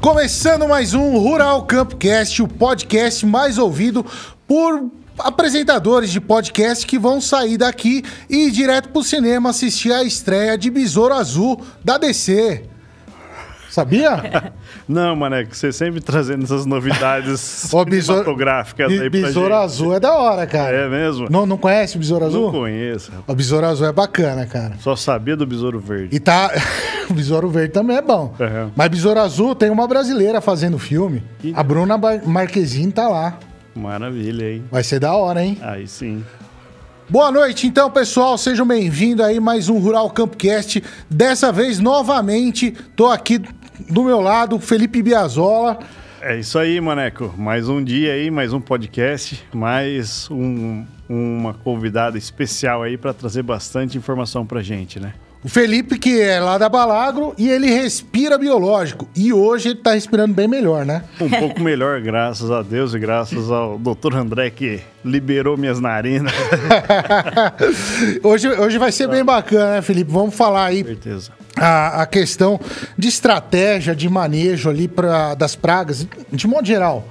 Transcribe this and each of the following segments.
Começando mais um Rural Campcast, o podcast mais ouvido por apresentadores de podcast que vão sair daqui e ir direto pro cinema assistir a estreia de Besouro Azul da DC. Sabia? Não, Maneco, você sempre trazendo essas novidades besouro- cinematográficas aí pra Besouro gente. Azul é da hora, cara. É mesmo? Não, não conhece o Besouro Azul? Não conheço. O Besouro Azul é bacana, cara. Só sabia do Besouro Verde. E tá. o Besouro Verde também é bom. Uhum. Mas Besouro Azul tem uma brasileira fazendo filme. Que A Bruna Marquezine tá lá. Maravilha, hein? Vai ser da hora, hein? Aí sim. Boa noite, então, pessoal. Sejam bem-vindos aí mais um Rural Campcast. Dessa vez, novamente, tô aqui do meu lado, Felipe Biazola. É isso aí, Maneco. Mais um dia aí, mais um podcast, mais um- uma convidada especial aí pra trazer bastante informação pra gente, né? O Felipe, que é lá da Balagro, e ele respira biológico. E hoje ele tá respirando bem melhor, né? Um pouco melhor, graças a Deus e graças ao Dr. André que liberou minhas narinas. hoje, hoje vai ser bem bacana, né, Felipe? Vamos falar aí Com certeza. a, a questão de estratégia, de manejo ali pra, das pragas, de modo geral.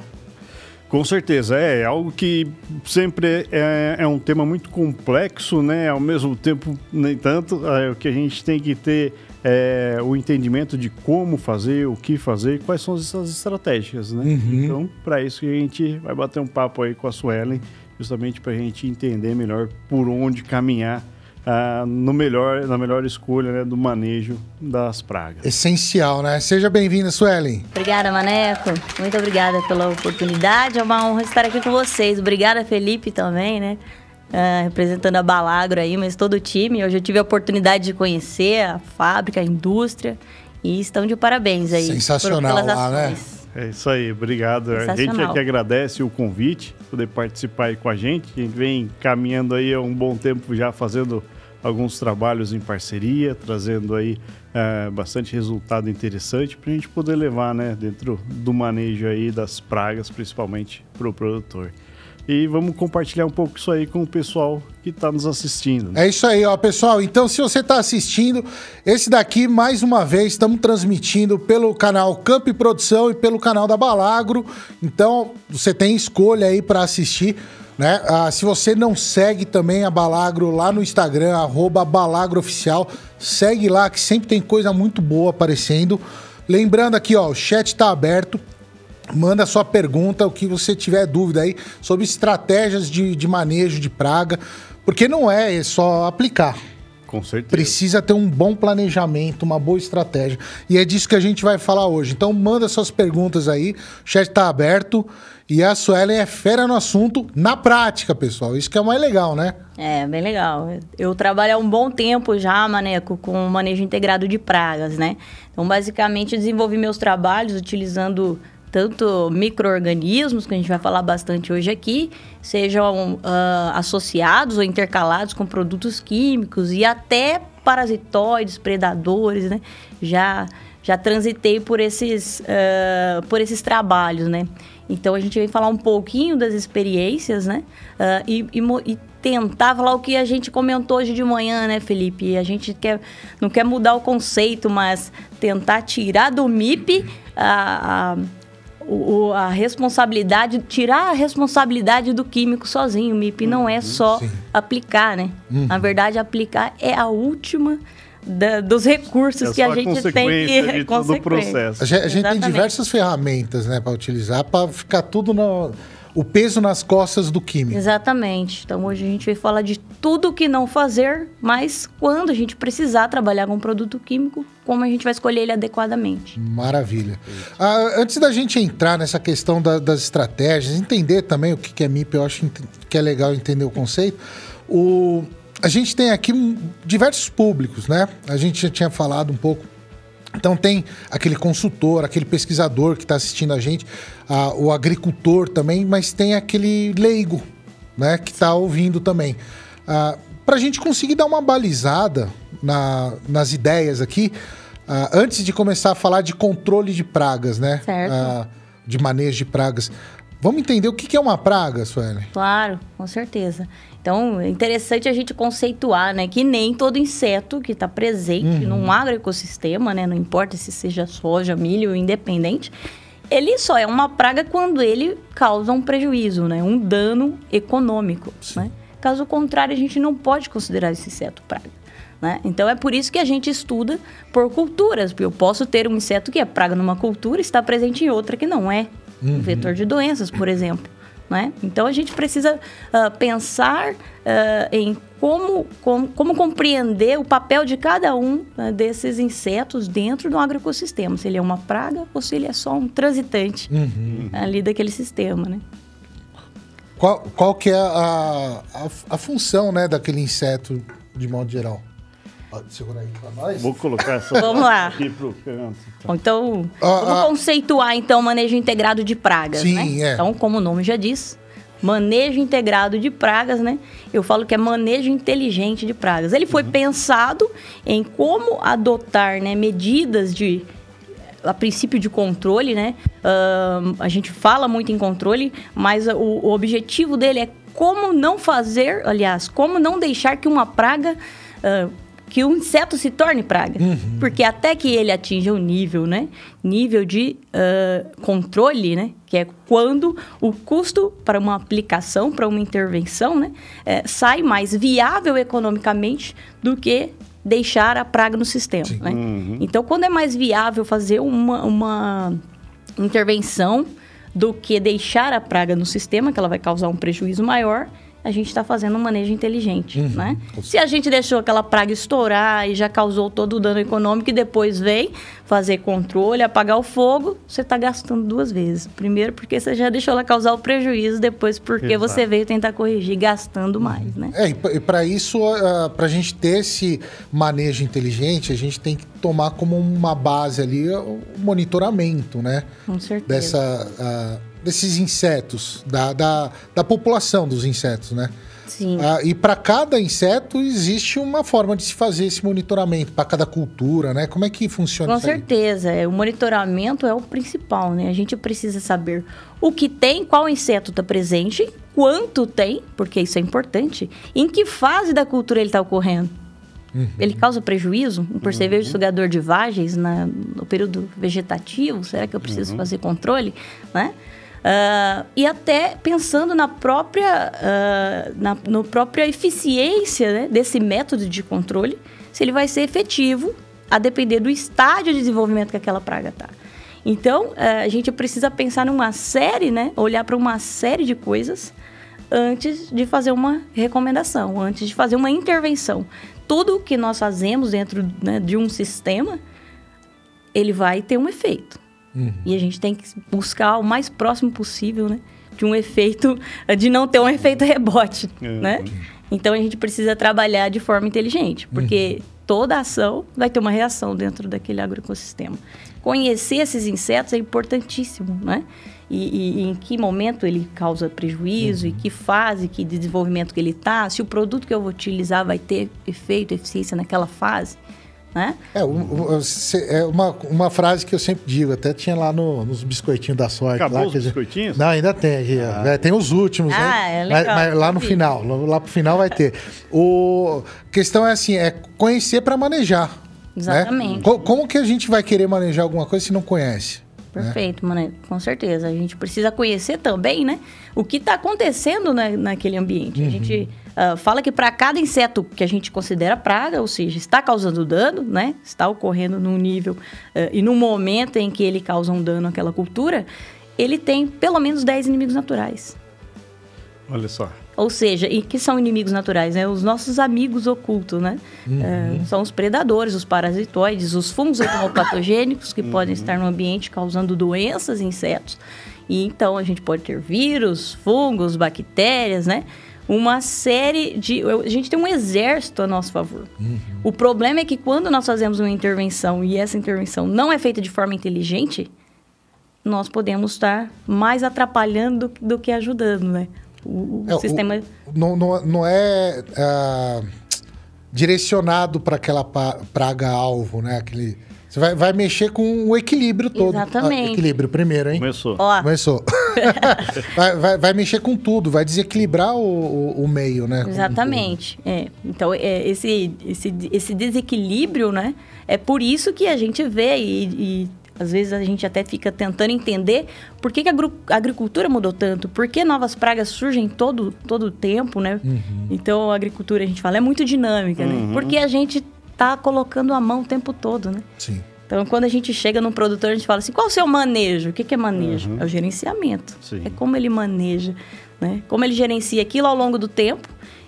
Com certeza, é algo que sempre é, é um tema muito complexo, né? Ao mesmo tempo, nem tanto, é, o que a gente tem que ter é, o entendimento de como fazer, o que fazer e quais são essas estratégias, né? Então, para isso que a gente vai bater um papo aí com a Suelen, justamente para a gente entender melhor por onde caminhar ah, no melhor, na melhor escolha né, do manejo das pragas. Essencial, né? Seja bem-vinda, Suelen. Obrigada, Maneco. Muito obrigada pela oportunidade. É uma honra estar aqui com vocês. Obrigada, Felipe, também, né? Ah, representando a Balagro aí, mas todo o time. Hoje eu tive a oportunidade de conhecer a fábrica, a indústria. E estão de parabéns aí. Sensacional lá, né? É isso aí, obrigado. A gente é que agradece o convite, poder participar aí com a gente. A gente vem caminhando aí há um bom tempo já fazendo alguns trabalhos em parceria, trazendo aí eh, bastante resultado interessante para a gente poder levar, né, dentro do manejo aí das pragas, principalmente para o produtor. E vamos compartilhar um pouco isso aí com o pessoal que está nos assistindo. né? É isso aí, ó, pessoal. Então, se você está assistindo, esse daqui, mais uma vez, estamos transmitindo pelo canal Camp Produção e pelo canal da Balagro. Então, você tem escolha aí para assistir. Né? Ah, se você não segue também a Balagro lá no Instagram, arroba BalagroOficial, segue lá que sempre tem coisa muito boa aparecendo. Lembrando aqui, ó, o chat está aberto. Manda sua pergunta, o que você tiver dúvida aí sobre estratégias de, de manejo de praga, porque não é só aplicar. Com certeza. Precisa ter um bom planejamento, uma boa estratégia. E é disso que a gente vai falar hoje. Então manda suas perguntas aí, o chat está aberto. E a Suelen é fera no assunto na prática, pessoal. Isso que é mais legal, né? É, bem legal. Eu trabalho há um bom tempo já, Maneco, com o manejo integrado de pragas, né? Então, basicamente, desenvolvi meus trabalhos utilizando tanto micro-organismos, que a gente vai falar bastante hoje aqui, sejam ah, associados ou intercalados com produtos químicos e até parasitoides, predadores, né? Já, já transitei por esses, ah, por esses trabalhos, né? Então a gente vem falar um pouquinho das experiências, né? Ah, e, e e tentar falar o que a gente comentou hoje de manhã, né, Felipe? A gente quer, não quer mudar o conceito, mas tentar tirar do MIP a, a, o- a responsabilidade, tirar a responsabilidade do químico sozinho. O MIP não é só sim. aplicar, né? Na verdade, aplicar é a última da- dos recursos É que a gente tem que de todo o processo. A gente, a gente tem diversas ferramentas né, para utilizar, para ficar tudo no, o peso nas costas do químico. Exatamente. Então hoje a gente vai falar de tudo que não fazer, mas quando a gente precisar trabalhar com um produto químico, como a gente vai escolher ele adequadamente. Maravilha. Ah, antes da gente entrar nessa questão da- das estratégias, entender também o que é MIP, eu acho que é legal entender o conceito. O, a gente tem aqui diversos públicos, né? A gente já tinha falado um pouco. Então tem aquele consultor, aquele pesquisador que está assistindo a gente, ah, o agricultor também, mas tem aquele leigo, né, que está ouvindo também. Para a gente conseguir dar uma balizada na- nas ideias aqui, ah, antes de começar a falar de controle de pragas, né? Certo. Ah, de manejo de pragas. Vamos entender o que é uma praga, Sueli? Claro, com certeza. Então, é interessante a gente conceituar, né, que nem todo inseto que está presente uhum. num agroecossistema, né, não importa se seja soja, milho, independente, ele só é uma praga quando ele causa um prejuízo, né, um dano econômico, né? Caso contrário, a gente não pode considerar esse inseto praga. Né? Então é por isso que a gente estuda por culturas, porque eu posso ter um inseto que é praga numa cultura e está presente em outra que não é. Uhum. Um vetor de doenças, por exemplo. Né? Então a gente precisa uh, pensar uh, em como, como, como, compreender o papel de cada um uh, desses insetos dentro do agroecossistema. Se ele é uma praga ou se ele é só um transitante uhum. ali daquele sistema. Né? Qual, qual que é a, a, a função né, daquele inseto de modo geral? Pode segurar aí para nós. Vou colocar essa Vamos lá. aqui pro canto. Tá. Então, ah, vamos ah, conceituar então o manejo integrado de pragas, sim, né? É. Então, como o nome já diz, manejo integrado de pragas, né? Eu falo que é manejo inteligente de pragas. Ele foi uhum. pensado em como adotar, né, medidas de a princípio de controle, né? Uh, a gente fala muito em controle, mas o, o objetivo dele é como não fazer, aliás, como não deixar que uma praga uh, que o inseto se torne praga. Uhum. Porque até que ele atinja o nível, né? Nível de uh, controle, né? Que é quando o custo para uma aplicação, para uma intervenção, né? É, sai mais viável economicamente do que deixar a praga no sistema, né? Uhum. Então, quando é mais viável fazer uma, uma intervenção do que deixar a praga no sistema, que ela vai causar um prejuízo maior, a gente está fazendo um manejo inteligente, uhum. né? Se a gente deixou aquela praga estourar e já causou todo o dano econômico e depois vem fazer controle, apagar o fogo, você está gastando duas vezes. Primeiro porque você já deixou ela causar o prejuízo, depois porque Exato. você veio tentar corrigir gastando uhum. mais, né? É, e para isso, uh, para a gente ter esse manejo inteligente, a gente tem que tomar como uma base ali o monitoramento, né? Com certeza. Dessa... Uh, desses insetos, da, da, da população dos insetos, né? Sim. Ah, e para cada inseto existe uma forma de se fazer esse monitoramento, para cada cultura, né? Como é que funciona Com isso certeza. Aí? O monitoramento é o principal, né? A gente precisa saber o que tem, qual inseto está presente, quanto tem, porque isso é importante, em que fase da cultura ele está ocorrendo. Uhum. Ele causa prejuízo? Um percevejo uhum. sugador de vagens na, no período vegetativo? Será que eu preciso uhum. fazer controle? Né? Uh, e até pensando na própria, uh, na no própria eficiência né, desse método de controle, se ele vai ser efetivo a depender do estágio de desenvolvimento que aquela praga está. Então, uh, a gente precisa pensar numa série, né, olhar para uma série de coisas antes de fazer uma recomendação, antes de fazer uma intervenção. Tudo que nós fazemos dentro né, de um sistema, ele vai ter um efeito. Uhum. E a gente tem que buscar o mais próximo possível, né? De um efeito, de não ter um efeito rebote, uhum. né? Então a gente precisa trabalhar de forma inteligente, porque uhum. toda ação vai ter uma reação dentro daquele agroecossistema. Conhecer esses insetos é importantíssimo, né? E, e, em que momento ele causa prejuízo, uhum. e que fase, que desenvolvimento que ele está, se o produto que eu vou utilizar vai ter efeito, eficiência naquela fase. Né? É, é uma, uma frase que eu sempre digo, até tinha lá no, nos biscoitinhos da sorte. Acabou lá, os biscoitinhos? Não, ainda tem. Ah. É, tem os últimos, né? ah, né? É legal, mas, mas lá no final, lá pro final vai ter. O a questão é assim, é conhecer para manejar. Né? Exatamente. Né? Como que a gente vai querer manejar alguma coisa se não conhece? Né? Perfeito, né? Mané, com certeza. A gente precisa conhecer também, né? O que está acontecendo na, naquele ambiente. Uhum. A gente uh, fala que para cada inseto que a gente considera praga, ou seja, está causando dano, né? Está ocorrendo num nível uh, e no momento em que ele causa um dano àquela cultura, ele tem pelo menos 10 inimigos naturais. Olha só. Ou seja, e que são inimigos naturais, né? Os nossos amigos ocultos, né? Uhum. É, são os predadores, os parasitoides, os fungos patogênicos que uhum. podem estar no ambiente causando doenças em insetos. E então a gente pode ter vírus, fungos, bactérias, né? Uma série de. A gente tem um exército a nosso favor. Uhum. O problema é que quando nós fazemos uma intervenção e essa intervenção não é feita de forma inteligente, nós podemos estar mais atrapalhando do, do que ajudando, né? O, é, sistema. O, não, não, não é uh, direcionado para aquela praga-alvo, né? Aquele, Você vai, vai mexer com o equilíbrio todo. Exatamente. Ah, equilíbrio primeiro, hein? Começou. Ó, Começou. vai, vai, vai mexer com tudo, vai desequilibrar o, o, o meio, né? Exatamente. É. Então, é, esse, esse, esse desequilíbrio, né? É por isso que a gente vê e, e às vezes a gente até fica tentando entender por que, que a agricultura mudou tanto, por que novas pragas surgem todo todo tempo, né? Então, a agricultura, a gente fala, é muito dinâmica, né? Porque a gente tá colocando a mão o tempo todo, né? Sim. Então, quando a gente chega num produtor, a gente fala assim: qual o seu manejo? O que, que é manejo? É o gerenciamento. Sim. É como ele maneja, né? Como ele gerencia aquilo ao longo do tempo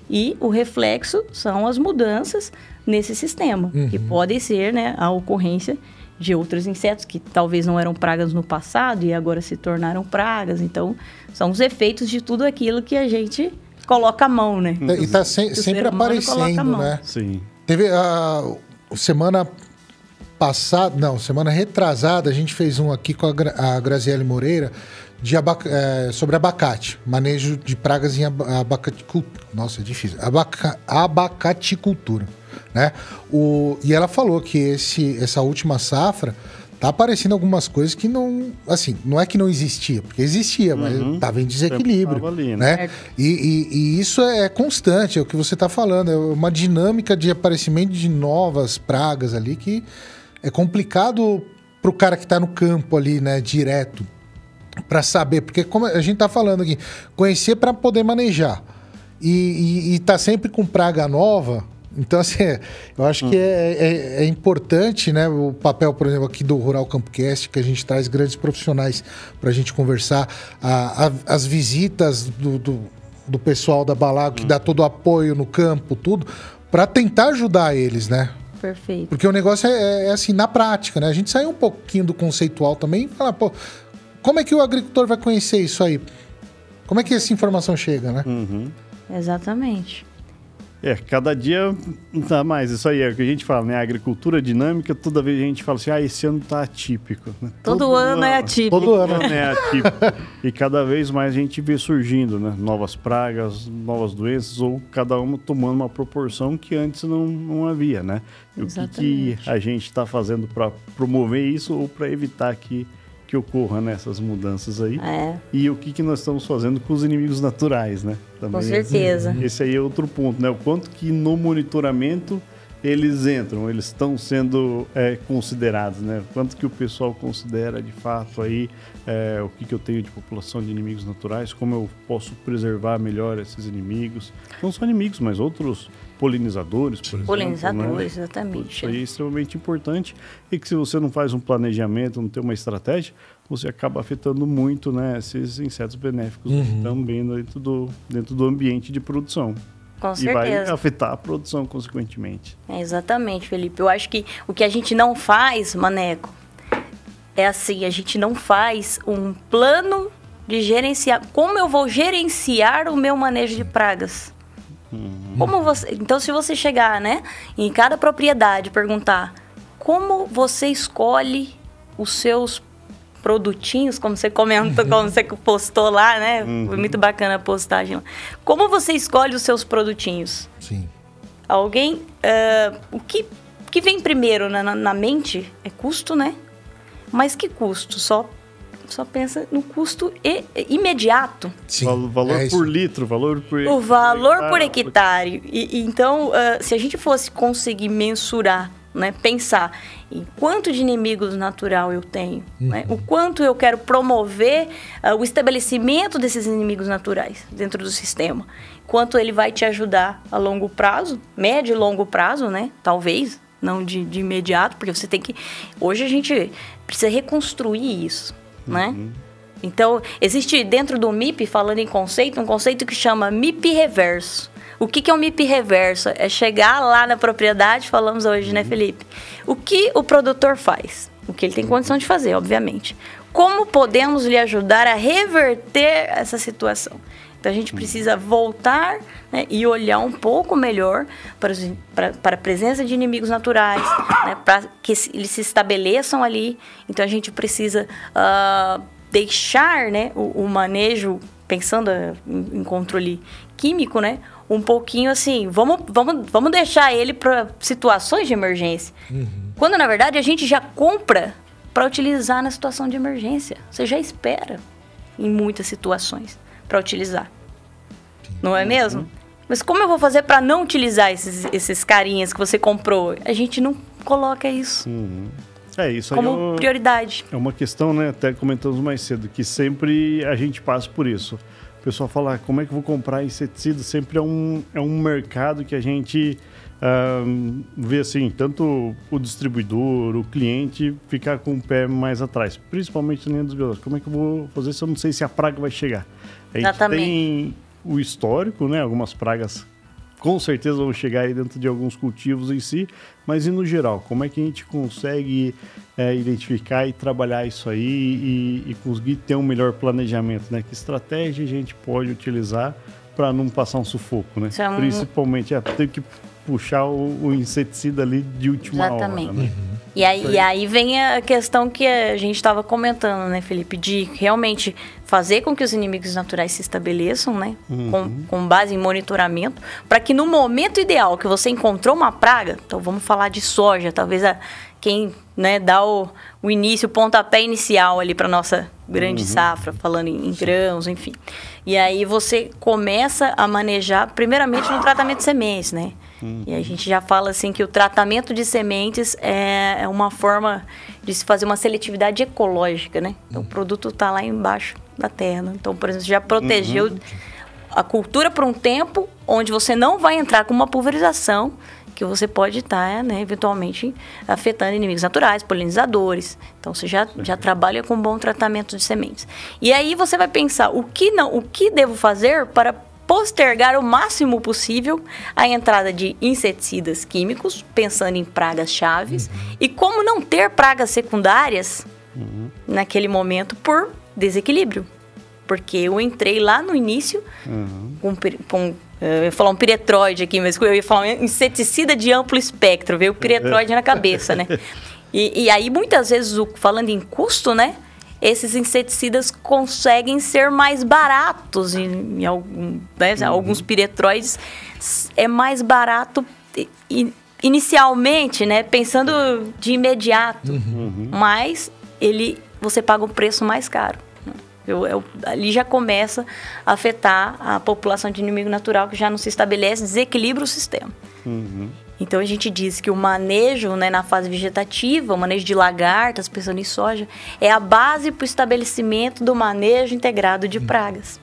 e o reflexo são as mudanças nesse sistema, que podem ser né, a ocorrência de outros insetos que talvez não eram pragas no passado e agora se tornaram pragas. Então, são os efeitos de tudo aquilo que a gente coloca a mão, né? E tá se- O sempre aparecendo, né? Sim. Teve a semana passada, não, semana retrasada, a gente fez um aqui com a, Gra- a Graziele Moreira de abaca- eh, sobre abacate, manejo de pragas em aba- abacaticultura. Nossa, é difícil. Abaca, abacaticultura, né? O, e ela falou que esse, essa última safra tá aparecendo algumas coisas que não, assim, não é que não existia, porque existia, mas tava em desequilíbrio, tava ali, né? né? Certo. E, e- e isso é constante, é o que você está falando, é uma dinâmica de aparecimento de novas pragas ali que é complicado para o cara que está no campo ali, né, direto, para saber, porque como a gente está falando aqui, conhecer para poder manejar e, e, e tá sempre com praga nova. Então, assim, eu acho que é, é- é importante, né, o papel, por exemplo, aqui do Rural Campocast, que a gente traz grandes profissionais para a gente conversar, a- a- as visitas do, do, do pessoal da Balago, que dá todo o apoio no campo, tudo, para tentar ajudar eles, né? Perfeito. Porque o negócio é, é assim, na prática, né? A gente saiu um pouquinho do conceitual também e fala, pô, como é que o agricultor vai conhecer isso aí? Como é que essa informação chega, né? Uhum. Exatamente. É, cada dia tá mais. Isso aí é o que a gente fala, né? A agricultura dinâmica, toda vez a gente fala assim, ah, esse ano tá atípico. né? Todo, ano é atípico. Todo ano. Todo ano é atípico. e cada vez mais a gente vê surgindo, né? Novas pragas, novas doenças, ou cada uma tomando uma proporção que antes não, não havia, né? E o que, que a gente está fazendo para promover isso ou para evitar que, que ocorra nessas mudanças aí? É, E o que, que nós estamos fazendo com os inimigos naturais, né? Também com certeza. Esse aí é outro ponto, né? O quanto que no monitoramento eles entram, eles estão sendo é, considerados, né? Quanto que o pessoal considera de fato aí é, o que, que eu tenho de população de inimigos naturais, como eu posso preservar melhor esses inimigos, não só inimigos, mas outros polinizadores, por exemplo. Polinizadores, né? exatamente. Isso aí é extremamente importante e que se você não faz um planejamento, não tem uma estratégia, você acaba afetando muito né, esses insetos benéficos também dentro do, dentro do ambiente de produção. Com E vai certeza. afetar a produção, consequentemente. É, exatamente, Felipe. Eu acho que o que a gente não faz, Maneco, é assim, a gente não faz um plano de gerenciar. Como eu vou gerenciar o meu manejo de pragas? Como você, então, se você chegar, né, em cada propriedade e perguntar como você escolhe os seus produtinhos, como você comentou, como você postou lá, né? Foi muito bacana a postagem lá. Como você escolhe os seus produtinhos? Sim. Alguém. ah, o que, que vem primeiro na, na- na mente é custo, né? Mas que custo? Só, só pensa no custo i- imediato. Sim. Val- valor é por litro, valor por O valor hectare. por hectare. E, e então, ah, se a gente fosse conseguir mensurar, né, pensar em quanto de inimigos natural eu tenho, né, o quanto eu quero promover ah, o estabelecimento desses inimigos naturais dentro do sistema, quanto ele vai te ajudar a longo prazo, médio e longo prazo, né, talvez, não de, de imediato, porque você tem que... Hoje a gente precisa reconstruir isso, né? Então, existe dentro do MIP, falando em conceito, um conceito que chama MIP reverso. O que, que é um MIP reverso? É chegar lá na propriedade, falamos hoje, né, Felipe? O que o produtor faz? O que ele tem condição de fazer, obviamente. Como podemos lhe ajudar a reverter essa situação? Então a gente precisa voltar né, e olhar um pouco melhor para, os- para, para a presença de inimigos naturais, né, para que eles se estabeleçam ali. Então a gente precisa ah, deixar né, o, o manejo, pensando eh, em, em controle químico, né, um pouquinho assim, vamos, vamos, vamos deixar ele para situações de emergência. Quando na verdade a gente já compra para utilizar na situação de emergência. Você já espera em muitas situações para utilizar. Não é mesmo? Mas como eu vou fazer para não utilizar esses, esses carinhas que você comprou? A gente não coloca isso Uhum. É isso aí. como é uma- prioridade. É uma questão, né? Até comentamos mais cedo, que sempre a gente passa por isso. O pessoal fala, "Ah, como é que eu vou comprar inseticida? Sempre é um, é um mercado que a gente ah, vê assim, tanto o distribuidor, o cliente ficar com o pé mais atrás, principalmente na linha dos biológicos. Como é que eu vou fazer se eu não sei se a praga vai chegar? A gente Exatamente. tem o histórico, né? Algumas pragas com certeza vão chegar aí dentro de alguns cultivos em si, mas e no geral, como é que a gente consegue é, identificar e trabalhar isso aí e, e conseguir ter um melhor planejamento, né? Que estratégia a gente pode utilizar para não passar um sufoco, né? É um- Principalmente, é, ter que puxar o, o inseticida ali de última Exatamente. hora, né? E aí, e aí vem a questão que a gente estava comentando, né, Felipe? De realmente fazer com que os inimigos naturais se estabeleçam, né? Com, com base em monitoramento, para que no momento ideal que você encontrou uma praga, então vamos falar de soja, talvez a, quem né, dá o, o início, o pontapé inicial ali para nossa grande safra, falando em, em grãos, enfim. E aí você começa a manejar, primeiramente no tratamento de sementes, né? E a gente já fala assim que o tratamento de sementes é, é uma forma de se fazer uma seletividade ecológica, né? Então o produto está lá embaixo da terra. né? Então, por exemplo, já protegeu a cultura por um tempo onde você não vai entrar com uma pulverização que você pode estar, né, eventualmente afetando inimigos naturais, polinizadores. Então você já, já trabalha com bom tratamento de sementes. E aí você vai pensar o que não, o que devo fazer para postergar o máximo possível a entrada de inseticidas químicos, pensando em pragas chaves, e como não ter pragas secundárias naquele momento por desequilíbrio. Porque eu entrei lá no início com, pir- com eh, eu ia falar um piretroide aqui, mas eu ia falar um inseticida de amplo espectro, veio o piretroide na cabeça, né? E, e aí, muitas vezes, o- falando em custo, né? Esses inseticidas conseguem ser mais baratos em, em algum, né, alguns piretroides é mais barato inicialmente, né? Pensando de imediato, mas ele você paga um preço mais caro. né? Eu, eu- ali já começa a afetar a população de inimigo natural que já não se estabelece, desequilibra o sistema. Então a gente diz que o manejo né, na fase vegetativa, o manejo de lagartas, pensando em soja, é a base para o estabelecimento do manejo integrado de pragas.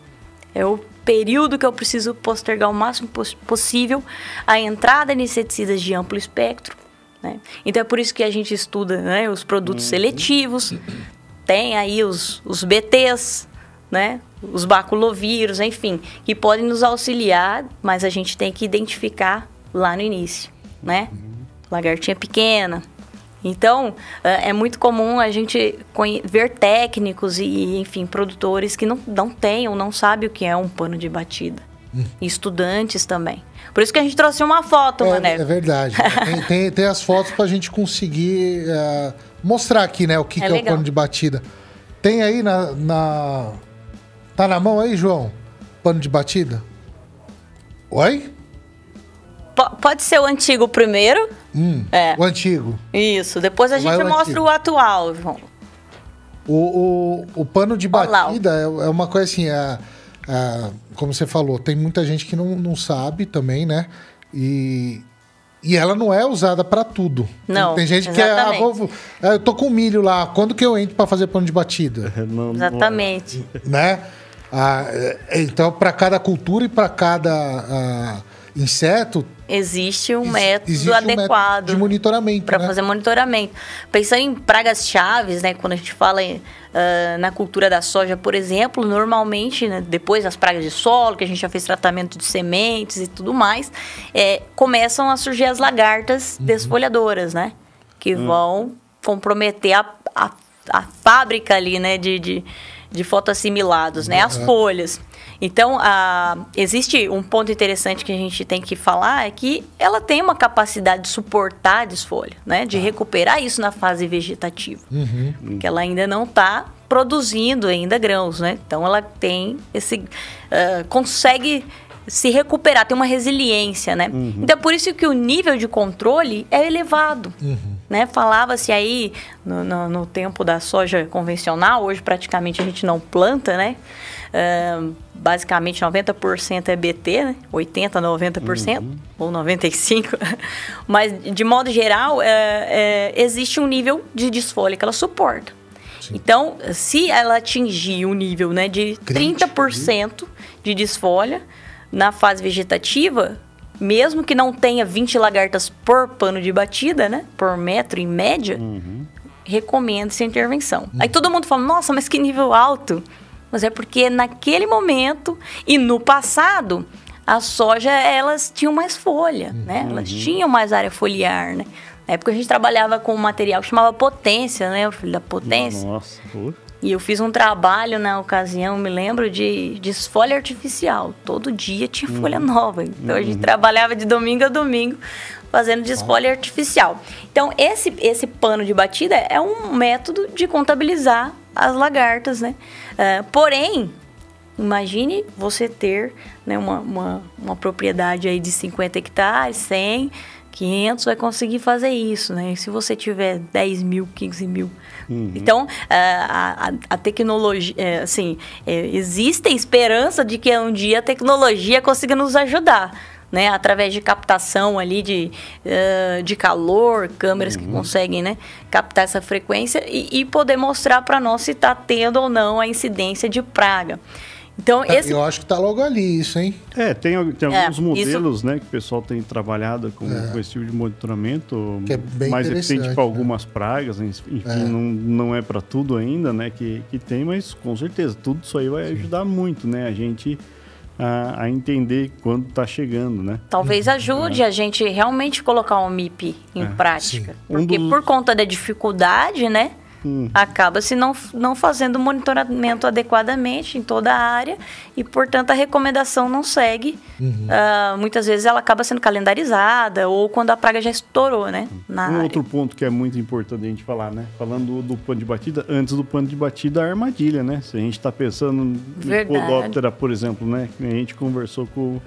É o período que eu preciso postergar o máximo poss- possível a entrada de inseticidas de amplo espectro. né? Então é por isso que a gente estuda né, os produtos seletivos, tem aí os, os BTs, né? Os baculovírus, enfim, que podem nos auxiliar, mas a gente tem que identificar lá no início, né? Lagartinha pequena. Então, é é muito comum a gente ver técnicos e, enfim, produtores que não, não têm ou não sabem o que é um pano de batida. E estudantes também. Por isso que a gente trouxe uma foto, É, Mané. é verdade. Tem, tem, tem as fotos pra gente conseguir eh, mostrar aqui, né, o que, É que é o pano de batida. Tem aí na, na- Tá na mão aí, João? Pano de batida? Oi? Po- pode ser o antigo primeiro. Hum, É. O antigo. Isso. Depois a Vai gente o mostra antigo. o atual, João. O, o, o pano de batida é, é uma coisa assim, é, é, como você falou, tem muita gente que não, não sabe também, né? E, e ela não é usada pra tudo. Tem- Não, Tem, gente que é, ah, exatamente. vou- vou- ah, eu tô com milho lá, quando que eu entro pra fazer pano de batida? Não- não- Exatamente. né? Ah, é, então, para cada cultura e para cada ah, inseto, Existe um método existe um método adequado. de monitoramento. para né? fazer monitoramento. Pensando em pragas chaves, né? Quando a gente fala em, ah, na cultura da soja, por exemplo, normalmente, né, depois das pragas de solo, que a gente já fez tratamento de sementes e tudo mais, é, começam a surgir as lagartas Uhum. desfolhadoras, né? Que vão comprometer a, a, a fábrica ali, né? De, de, de fotoassimilados, né? As folhas. Então, a, existe um ponto interessante que a gente tem que falar, é que ela tem uma capacidade de suportar a desfolha, né? De recuperar isso na fase vegetativa. Que ela ainda não está produzindo ainda grãos, né? Então, ela tem esse... ah, consegue se recuperar, tem uma resiliência, né? Então, é por isso que o nível de controle é elevado. né? Falava-se aí no, no, no, tempo da soja convencional, hoje praticamente a gente não planta, né? Basicamente 90% é BT, né? 80%, 90% uhum. ou 95%. Mas, de modo geral, é, é, existe um nível de desfolha que ela suporta. Sim. Então, se ela atingir o um nível né, de 30% de desfolha na fase vegetativa, mesmo que não tenha 20 lagartas por pano de batida, né? Por metro em média, uhum. recomenda-se a intervenção. Uhum. Aí todo mundo fala, nossa, mas que nível alto. Mas é porque naquele momento e no passado, a soja, elas tinham mais folha, uhum. né? Elas tinham mais área foliar, né? Na época a gente trabalhava com um material que chamava potência, né? O filho da potência. Nossa, E eu fiz um trabalho na ocasião, me lembro, de, de folha artificial. Todo dia tinha uhum. folha nova. Então uhum. a gente uhum. trabalhava de domingo a domingo fazendo desfolha artificial. Então esse, esse pano de batida é um método de contabilizar as lagartas, né? Uh, porém, imagine você ter né, uma, uma, uma propriedade aí de 50 hectares, 100 500 vai conseguir fazer isso, né? E se você tiver 10 mil, 15 mil. Uhum. Então, a, a, a tecnologia, é, assim, é, existe esperança de que um dia a tecnologia consiga nos ajudar. Né, através de captação ali de, uh, de calor, câmeras uhum. que conseguem né, captar essa frequência e, e poder mostrar para nós se está tendo ou não a incidência de praga. Então, é, esse... Eu acho que está logo ali isso, hein? É, tem, tem é, alguns modelos isso... né, que o pessoal tem trabalhado com, é. com esse tipo de monitoramento que é bem mais eficiente para né? algumas pragas, enfim, é. não, não é para tudo ainda né, que, que tem, mas com certeza, tudo isso aí vai Sim. ajudar muito né, a gente a, a entender quando está chegando, né? Talvez ajude é. a gente realmente colocar o MIP em é. prática. Sim. Porque um dos... por conta da dificuldade, né? Hum. acaba se não, não fazendo monitoramento adequadamente em toda a área e, portanto, a recomendação não segue. Uhum. Uh, muitas vezes ela acaba sendo calendarizada ou quando a praga já estourou, né? um área. outro ponto que é muito importante a gente falar, né? Falando do, pano de batida, antes do pano de batida, a armadilha, né? Se a gente está pensando em podóptera, por exemplo, né? A gente conversou com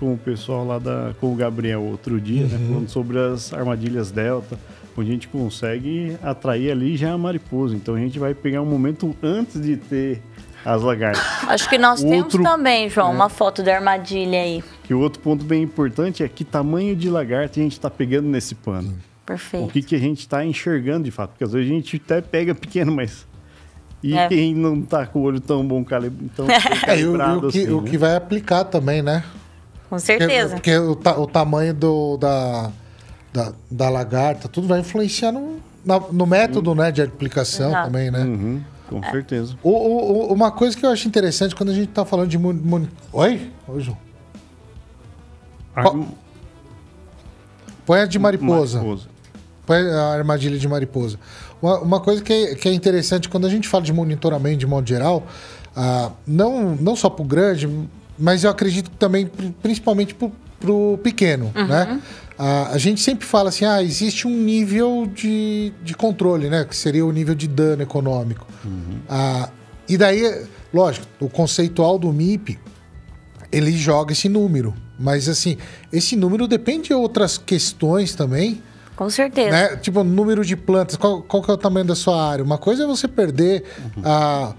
com o pessoal lá da com o Gabriel outro dia, né? uhum. né, falando sobre as armadilhas delta a gente consegue atrair ali já a mariposa. Então a gente vai pegar um momento antes de ter as lagartas. Acho que nós o temos outro, também, João, é, uma foto da armadilha aí. Que o outro ponto bem importante é que tamanho de lagarta a gente está pegando nesse pano. Perfeito. O que, que a gente está enxergando de fato. Porque às vezes a gente até pega pequeno, mas e é. quem não está com o olho tão bom calibrado, tão é, e o, o, que, assim, o né? que vai aplicar também, né? Com certeza. Porque, porque o, o, tamanho do, da, da, da lagarta, tudo vai influenciar no, na, no método uhum. né, de aplicação Exato. também, né? Uhum, com é. certeza. O, o, uma coisa que eu acho interessante quando a gente está falando de... Mon... Oi? Oi, João. Ar... Põe a de mariposa. mariposa. Põe a armadilha de mariposa. Uma, uma coisa que é, que é, interessante quando a gente fala de monitoramento de modo geral, ah, não, não só para o grande, mas eu acredito também, principalmente para o pequeno, uhum. né? A, a gente sempre fala assim, ah, existe um nível de, de controle, né? Que seria o nível de dano econômico. Uhum. Ah, e daí, lógico, o conceitual do MIP, ele joga esse número. Mas, assim, esse número depende de outras questões também. Com certeza. Né? Tipo, número de plantas, qual, qual que é o tamanho da sua área? Uma coisa é você perder uhum. a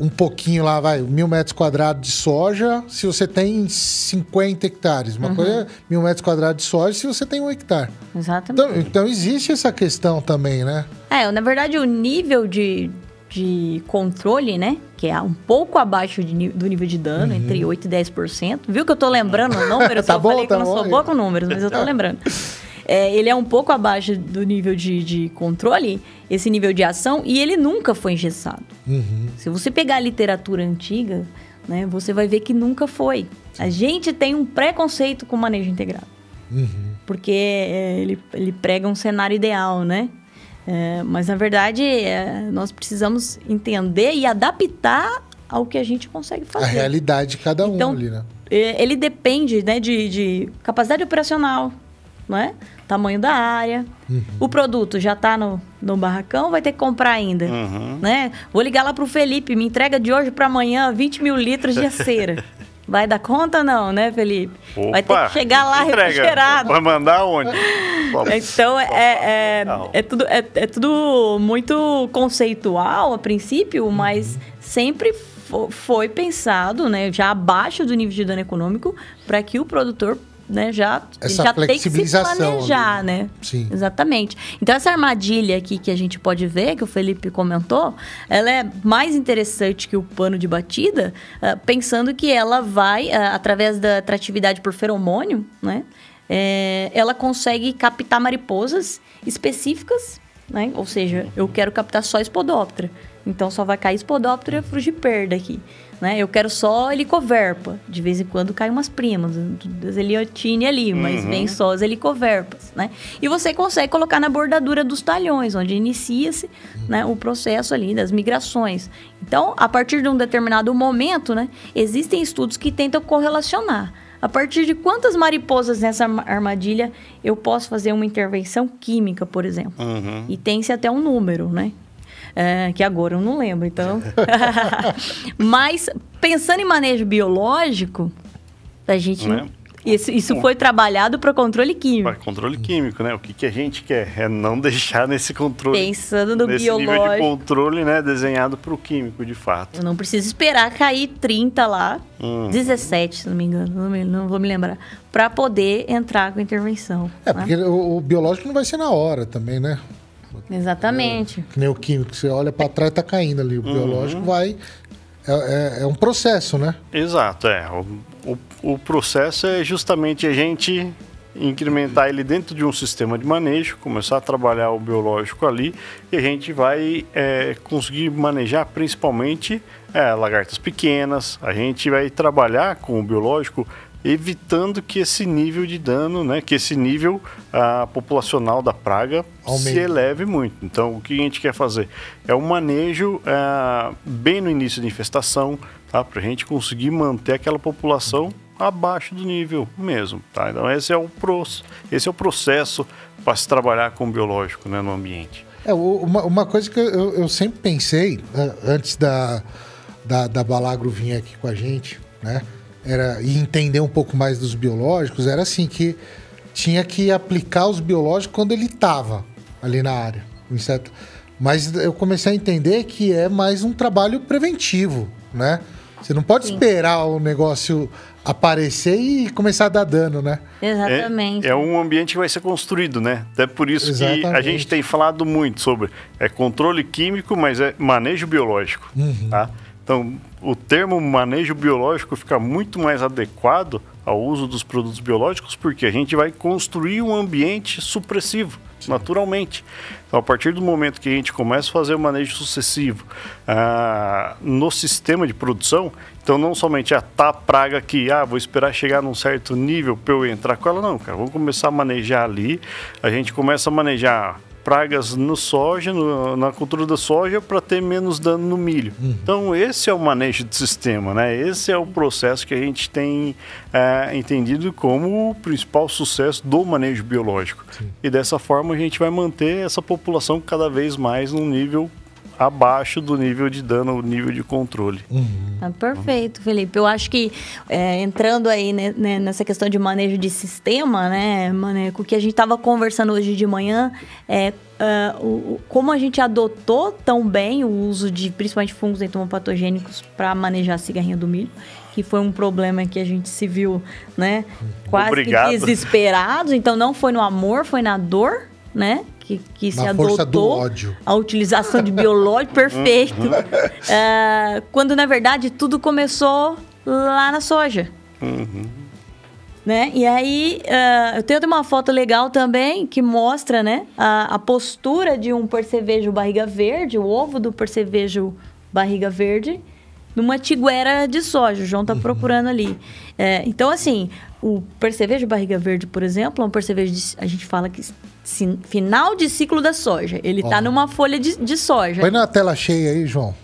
um pouquinho lá, vai, mil metros quadrados de soja, se você tem 50 hectares. Uma uhum. coisa é mil metros quadrados de soja se você tem um hectare. Exatamente. Então, então existe essa questão também, né? É, na verdade, o nível de, de controle, né? Que é um pouco abaixo de, do nível de dano, uhum. entre 8% e 10%. Viu que eu tô lembrando o número? tá eu bom, falei tá que eu não bom, sou boa com números, mas eu tô lembrando. É, ele é um pouco abaixo do nível de, de controle, esse nível de ação, e ele nunca foi engessado. Uhum. Se você pegar a literatura antiga, né, você vai ver que nunca foi. A gente tem um preconceito com o manejo integrado. Uhum. Porque é, ele, ele prega um cenário ideal, né? É, mas, na verdade, é, nós precisamos entender e adaptar ao que a gente consegue fazer. A realidade de cada um então, ali, né? É, ele depende né, de, de capacidade operacional, não é? tamanho da área. Uhum. O produto já está no, no barracão, vai ter que comprar ainda. Uhum. Né? Vou ligar lá para o Felipe, me entrega de hoje para amanhã 20 mil litros de cera. Vai dar conta não, né, Felipe? Opa, Vai ter que chegar lá entrega. refrigerado. Vai mandar onde? Então, é, é, é, tudo, é, é tudo muito conceitual a princípio, mas sempre fo- foi pensado, né, já abaixo do nível de dano econômico, para que o produtor né, já, Essa já tem que se planejar, né? Sim. Exatamente. Então, essa armadilha aqui que a gente pode ver, que o Felipe comentou, ela é mais interessante que o pano de batida, ah, pensando que ela vai, ah, através da atratividade por feromônio, né? é, ela consegue captar mariposas específicas, né? Ou seja, eu quero captar só espodóptera. Então, só vai cair espodóptera frugiperda aqui. Né? Eu quero só helicoverpa. De vez em quando cai umas primas, das heliotine ali, mas Uhum. vem só as helicoverpas, né? E você consegue colocar na bordadura dos talhões, onde inicia-se né, o processo ali das migrações. Então, a partir de um determinado momento, né, existem estudos que tentam correlacionar. A partir de quantas mariposas nessa arma- armadilha eu posso fazer uma intervenção química, por exemplo? Uhum. E tem-se até um número, né? É, que agora eu não lembro, então. Mas pensando em manejo biológico, a gente. Né? Isso, isso Bom. foi trabalhado para controle químico. Para controle químico, né? O que, que a gente quer é não deixar nesse controle. Pensando no nesse nível de biológico. controle, né? Desenhado para o químico, de fato. Eu não preciso esperar cair 30 lá, Hum. 17, se não me engano, não, me- não vou me lembrar, para poder entrar com a intervenção. É, né? porque o, o biológico não vai ser na hora também, né? Exatamente. Que nem o químico, você olha pra trás tá caindo ali. O Uhum. biológico vai. É, é- é um processo, né? Exato, é. O, o, o processo é justamente a gente incrementar ele dentro de um sistema de manejo, começar a trabalhar o biológico ali e a gente vai é, conseguir manejar principalmente é, lagartas pequenas. A gente vai trabalhar com o biológico evitando que esse nível de dano, né, que esse nível ah, populacional da praga se eleve muito. Então, o que a gente quer fazer é um manejo ah, bem no início da infestação, tá? Para a gente conseguir manter aquela população abaixo do nível mesmo, tá? Então, esse é o, pro, esse é o processo para se trabalhar com o biológico né, no ambiente. É, uma, uma coisa que eu, eu sempre pensei, né, antes da, da, da Balagro vir aqui com a gente, né? Era, e entender um pouco mais dos biológicos, era assim, que tinha que aplicar os biológicos quando ele estava ali na área, o inseto. Mas eu comecei a entender que é mais um trabalho preventivo, né? Você não pode esperar o negócio aparecer e começar a dar dano, né? Exatamente. É, é um ambiente que vai ser construído, né? Até por isso que a Exatamente. gente tem falado muito sobre é controle químico, mas é manejo biológico, Uhum. tá? Então, o termo manejo biológico fica muito mais adequado ao uso dos produtos biológicos, porque a gente vai construir um ambiente supressivo, naturalmente. Então, a partir do momento que a gente começa a fazer o manejo sucessivo ah, no sistema de produção, então não somente a tá praga que, ah, vou esperar chegar num certo nível para eu entrar com ela, não, cara. Vamos começar a manejar ali. A gente começa a manejar pragas no soja, no- na cultura da soja, para ter menos dano no milho. Então, esse é o manejo de sistema, né? Esse é o processo que a gente tem eh, entendido como o principal sucesso do manejo biológico. E dessa forma, a gente vai manter essa população cada vez mais num nível abaixo do nível de dano, o nível de controle. Ah, perfeito, Felipe. Eu acho que é, entrando aí né, né, nessa questão de manejo de sistema, né, Maneco, o que a gente estava conversando hoje de manhã é ah, o, o- como a gente adotou tão bem o uso de principalmente fungos entomopatogênicos para manejar a cigarrinha do milho, que foi um problema que a gente se viu, né, quase Obrigado. que desesperados. Então não foi no amor, foi na dor, né? Que, que se adotou a utilização de biológico, perfeito. Ah, quando, na verdade, tudo começou lá na soja. Né? E aí, ah, eu tenho uma foto legal também que mostra né, a, a postura de um percevejo barriga verde, o ovo do percevejo barriga verde, numa tiguera de soja. O João tá procurando ali. É, então, assim, o percevejo barriga verde, por exemplo, é um percevejo, de, a gente fala que si- final de ciclo da soja. Ele tá Ó. numa folha de, de soja. Põe na tela cheia aí, João.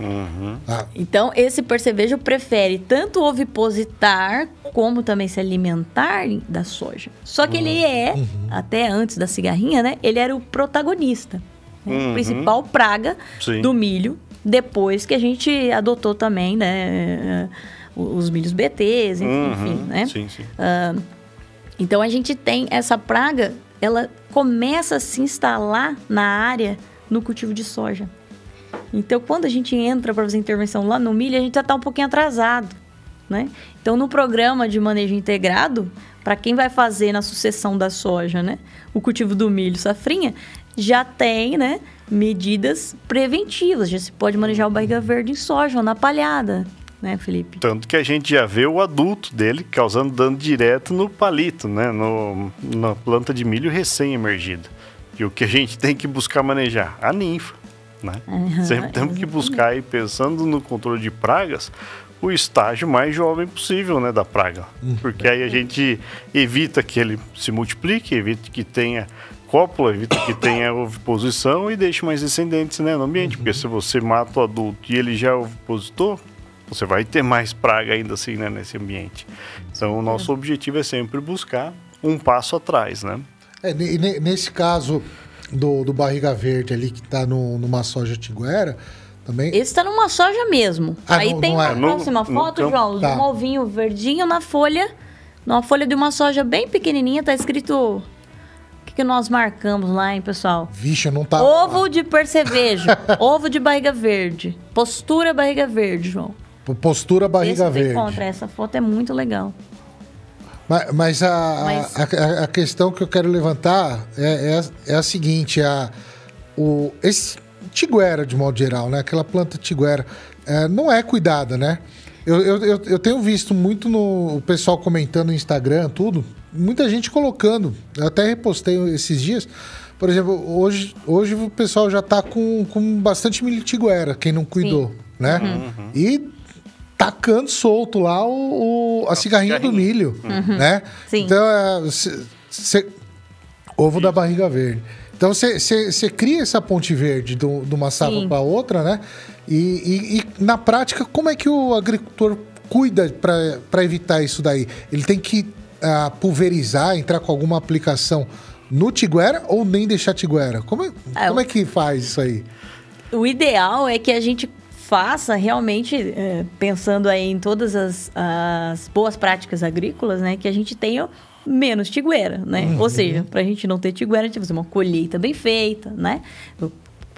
Uhum. Ah, Então, esse percevejo prefere tanto ovipositar como também se alimentar da soja. Só que ele é, até antes da cigarrinha, né? Ele era o protagonista. né? Uhum. Principal praga Sim. do milho. Depois que a gente adotou também, né? Os milhos BTs, enfim, Uhum, né? Sim, sim. Ah, então a gente tem essa praga, ela começa a se instalar na área no cultivo de soja. Então quando a gente entra para fazer intervenção lá no milho, a gente já está um pouquinho atrasado, né? Então no programa de manejo integrado, para quem vai fazer na sucessão da soja, né, o cultivo do milho safrinha, já tem, né, medidas preventivas. Já se pode manejar o barriga verde em soja ou na palhada, né, Felipe? Tanto que a gente já vê o adulto dele causando dano direto no palito, né? No, na planta de milho recém-emergida. E o que a gente tem que buscar manejar? A ninfa, né? Aham, Sempre temos que buscar aí, pensando no controle de pragas, o estágio mais jovem possível, né, da praga. Porque aí a gente evita que ele se multiplique, evita que tenha cópula, evita que tenha oviposição e deixe mais descendentes, né, no ambiente. Porque se você mata o adulto e ele já é ovipositor, você vai ter mais praga ainda assim, né, nesse ambiente. Então, o nosso objetivo é sempre buscar um passo atrás, né? É, ne- ne- nesse caso do, do barriga verde ali, que tá no, numa soja tiguera, também. Esse está numa soja mesmo. Ah, Aí não- tem não é. uma No- próxima no foto, campo. João, Tá. de um ovinho verdinho na folha. Numa folha de uma soja bem pequenininha, tá escrito... O que, que nós marcamos lá, hein, pessoal? Vixe, não tá. Ovo de percevejo. ovo de barriga verde. Postura barriga verde, João. Postura barriga Esse verde. encontra. Essa foto é muito legal. Mas, mas a, Mas- A, a- a questão que eu quero levantar é, é, a- é a seguinte: a, o, esse tiguera, de modo geral, né? Aquela planta tiguera, é, não é cuidada, né? Eu, eu, eu, eu tenho visto muito no o pessoal comentando no Instagram, tudo, muita gente colocando. Eu até repostei esses dias. Por exemplo, hoje, hoje o pessoal já tá com, com bastante milho tiguera, quem não cuidou, né? E tacando solto lá o, o- a cigarrinha do milho, né? Sim. Então, é, cê- cê- ovo da barriga verde. Então, você cria essa ponte verde do- de uma safra Sim. para outra, né? E, e- e, na prática, como é que o agricultor cuida para evitar isso daí? Ele tem que ah, pulverizar, entrar com alguma aplicação no tiguera ou nem deixar tiguera? Como é, É, como é que faz isso aí? O ideal é que a gente faça realmente, é, pensando aí em todas as, as boas práticas agrícolas, né? Que a gente tenha menos tigueira, né? Ou seja, para a gente não ter tigueira, a gente fazer uma colheita bem feita, né?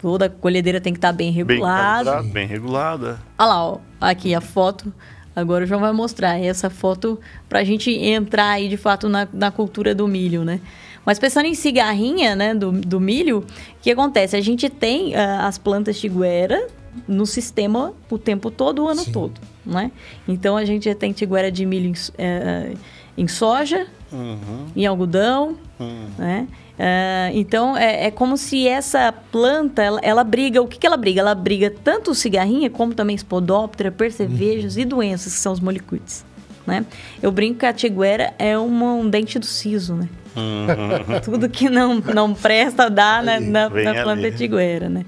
Toda colhedeira tem que estar bem Bem regulada. calibrado, bem regulada. Olha lá, ó, aqui a foto. Agora o João vai mostrar essa foto para a gente entrar aí de fato na, na cultura do milho, né? Mas pensando em cigarrinha, né, do, do milho, o que acontece? A gente tem ah, as plantas tiguera no sistema o tempo todo, o ano Sim. todo, né? Então a gente tem tiguera de milho em, s- eh, em soja, Uhum, em algodão, uhum. né? Ah, então é, é como se essa planta ela, ela briga. O que, que ela briga? Ela briga tanto cigarrinha como também espodóptera, percevejos e doenças que são os molicutes. Né? Eu brinco que a tiguera é uma- um dente do siso, né? Tudo que não, não presta dá na, na, na planta tiguera, né?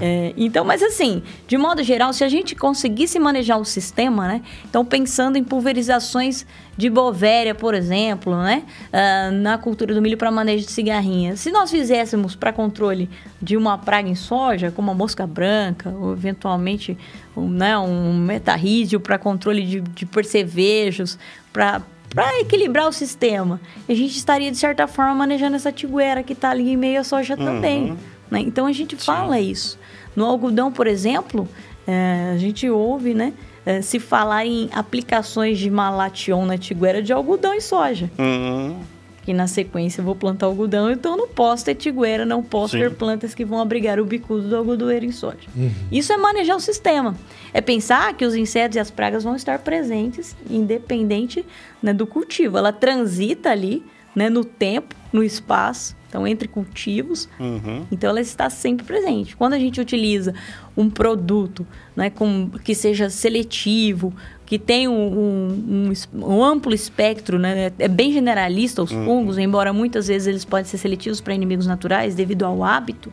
É, então, mas assim, de modo geral, se a gente conseguisse manejar o sistema, né? Então, pensando em pulverizações de bovéria, por exemplo, né? Ah, na cultura do milho para manejo de cigarrinha. Se nós fizéssemos para controle de uma praga em soja, como a mosca branca, ou eventualmente um, né, um metarrídeo para controle de, de percevejos, para para equilibrar o sistema. A gente estaria, de certa forma, manejando essa tiguera que está ali em meio à soja também. né? Então, a gente fala isso. No algodão, por exemplo, eh, a gente ouve né, eh, se falar em aplicações de malation na tiguera de algodão e soja. Uhum. Que na sequência eu vou plantar algodão, então eu não posso ter tiguera, não posso Sim. ter plantas que vão abrigar o bicudo do algodoeiro em soja. Isso é manejar o sistema. É pensar que os insetos e as pragas vão estar presentes, independente né, do cultivo. Ela transita ali né, no tempo, no espaço, então entre cultivos. Uhum. Então ela está sempre presente. Quando a gente utiliza um produto né, com, que seja seletivo, que tenha um, um- um um amplo espectro, né, é bem generalista os fungos, embora muitas vezes eles podem ser seletivos para inimigos naturais devido ao hábito.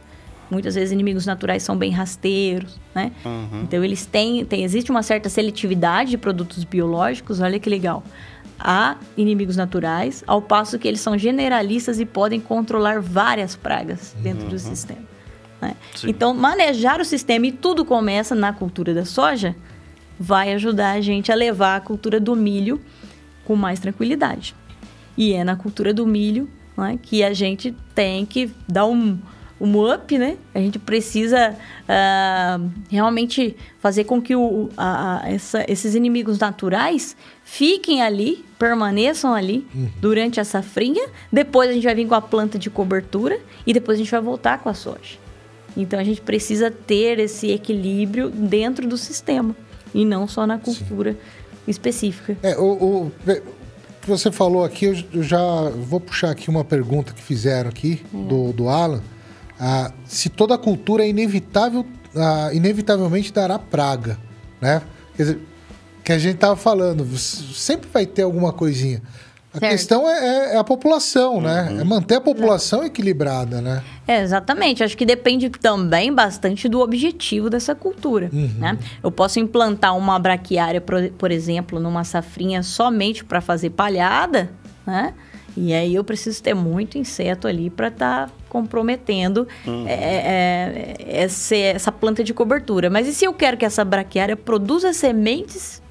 Muitas vezes inimigos naturais são bem rasteiros, né? Então eles têm, tem, existe uma certa seletividade de produtos biológicos, olha que legal. Há inimigos naturais, ao passo que eles são generalistas e podem controlar várias pragas dentro do sistema. né? Então, manejar o sistema, e tudo começa na cultura da soja, vai ajudar a gente a levar a cultura do milho com mais tranquilidade. E é na cultura do milho né, que a gente tem que dar um, um up, né? A gente precisa uh, realmente fazer com que o, a, a, essa, esses inimigos naturais fiquem ali, permaneçam ali uhum. durante a safrinha. Depois a gente vai vir com a planta de cobertura e depois a gente vai voltar com a soja. Então a gente precisa ter esse equilíbrio dentro do sistema e não só na cultura Sim. específica. É, o, o, você falou aqui, eu já vou puxar aqui uma pergunta que fizeram aqui é. do, do Alan. Ah, se toda cultura é inevitável, ah, inevitavelmente dará praga, né? Quer dizer, que a gente tava falando, sempre vai ter alguma coisinha. A certo. questão é, é, é, a população, né? uhum. né? É manter a população equilibrada, né? É, exatamente. Acho que depende também bastante do objetivo dessa cultura, uhum. né? Eu posso implantar uma braquiária, por, por exemplo, numa safrinha somente para fazer palhada, né? E aí eu preciso ter muito inseto ali para estar tá comprometendo uhum. é, é, é essa, essa planta de cobertura. Mas e se eu quero que essa braquiária produza sementes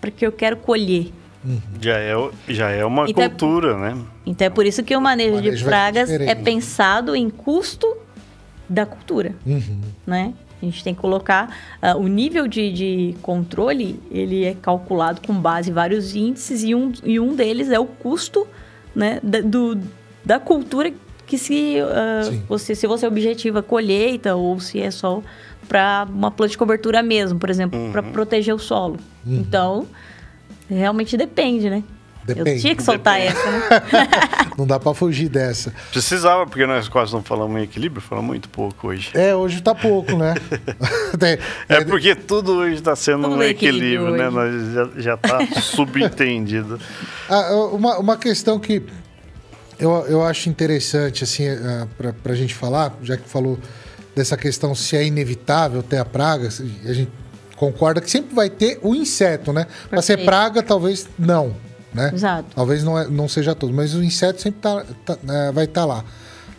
porque eu quero colher? Uhum. Já, é, já é uma então, é cultura, né? Então é por isso que o manejo, o manejo de pragas é pensado em custo da cultura, uhum. né? A gente tem que colocar uh, o nível de, de, controle, ele é calculado com base em vários índices e um, e um deles é o custo né, da, do, da cultura que se uh, você se você objetiva colheita ou se é só para uma planta de cobertura mesmo, por exemplo, uhum. para proteger o solo. Uhum. Então, Realmente depende, né? Depende. Eu tinha que soltar depende. essa, né? não dá para fugir dessa. Precisava, porque nós quase não falamos em equilíbrio, falamos muito pouco hoje. É, hoje tá pouco, né? é, é porque tudo hoje está sendo tudo um equilíbrio, né? Nós já, já tá subentendido. Ah, uma, uma questão que eu, eu acho interessante, assim, ah, para a gente falar, já que falou dessa questão se é inevitável ter a praga, a gente concorda que sempre vai ter o inseto, né? Para ser praga, talvez não, né? Exato. Talvez não, é, não seja todo, mas o inseto sempre tá, tá é, vai estar tá lá.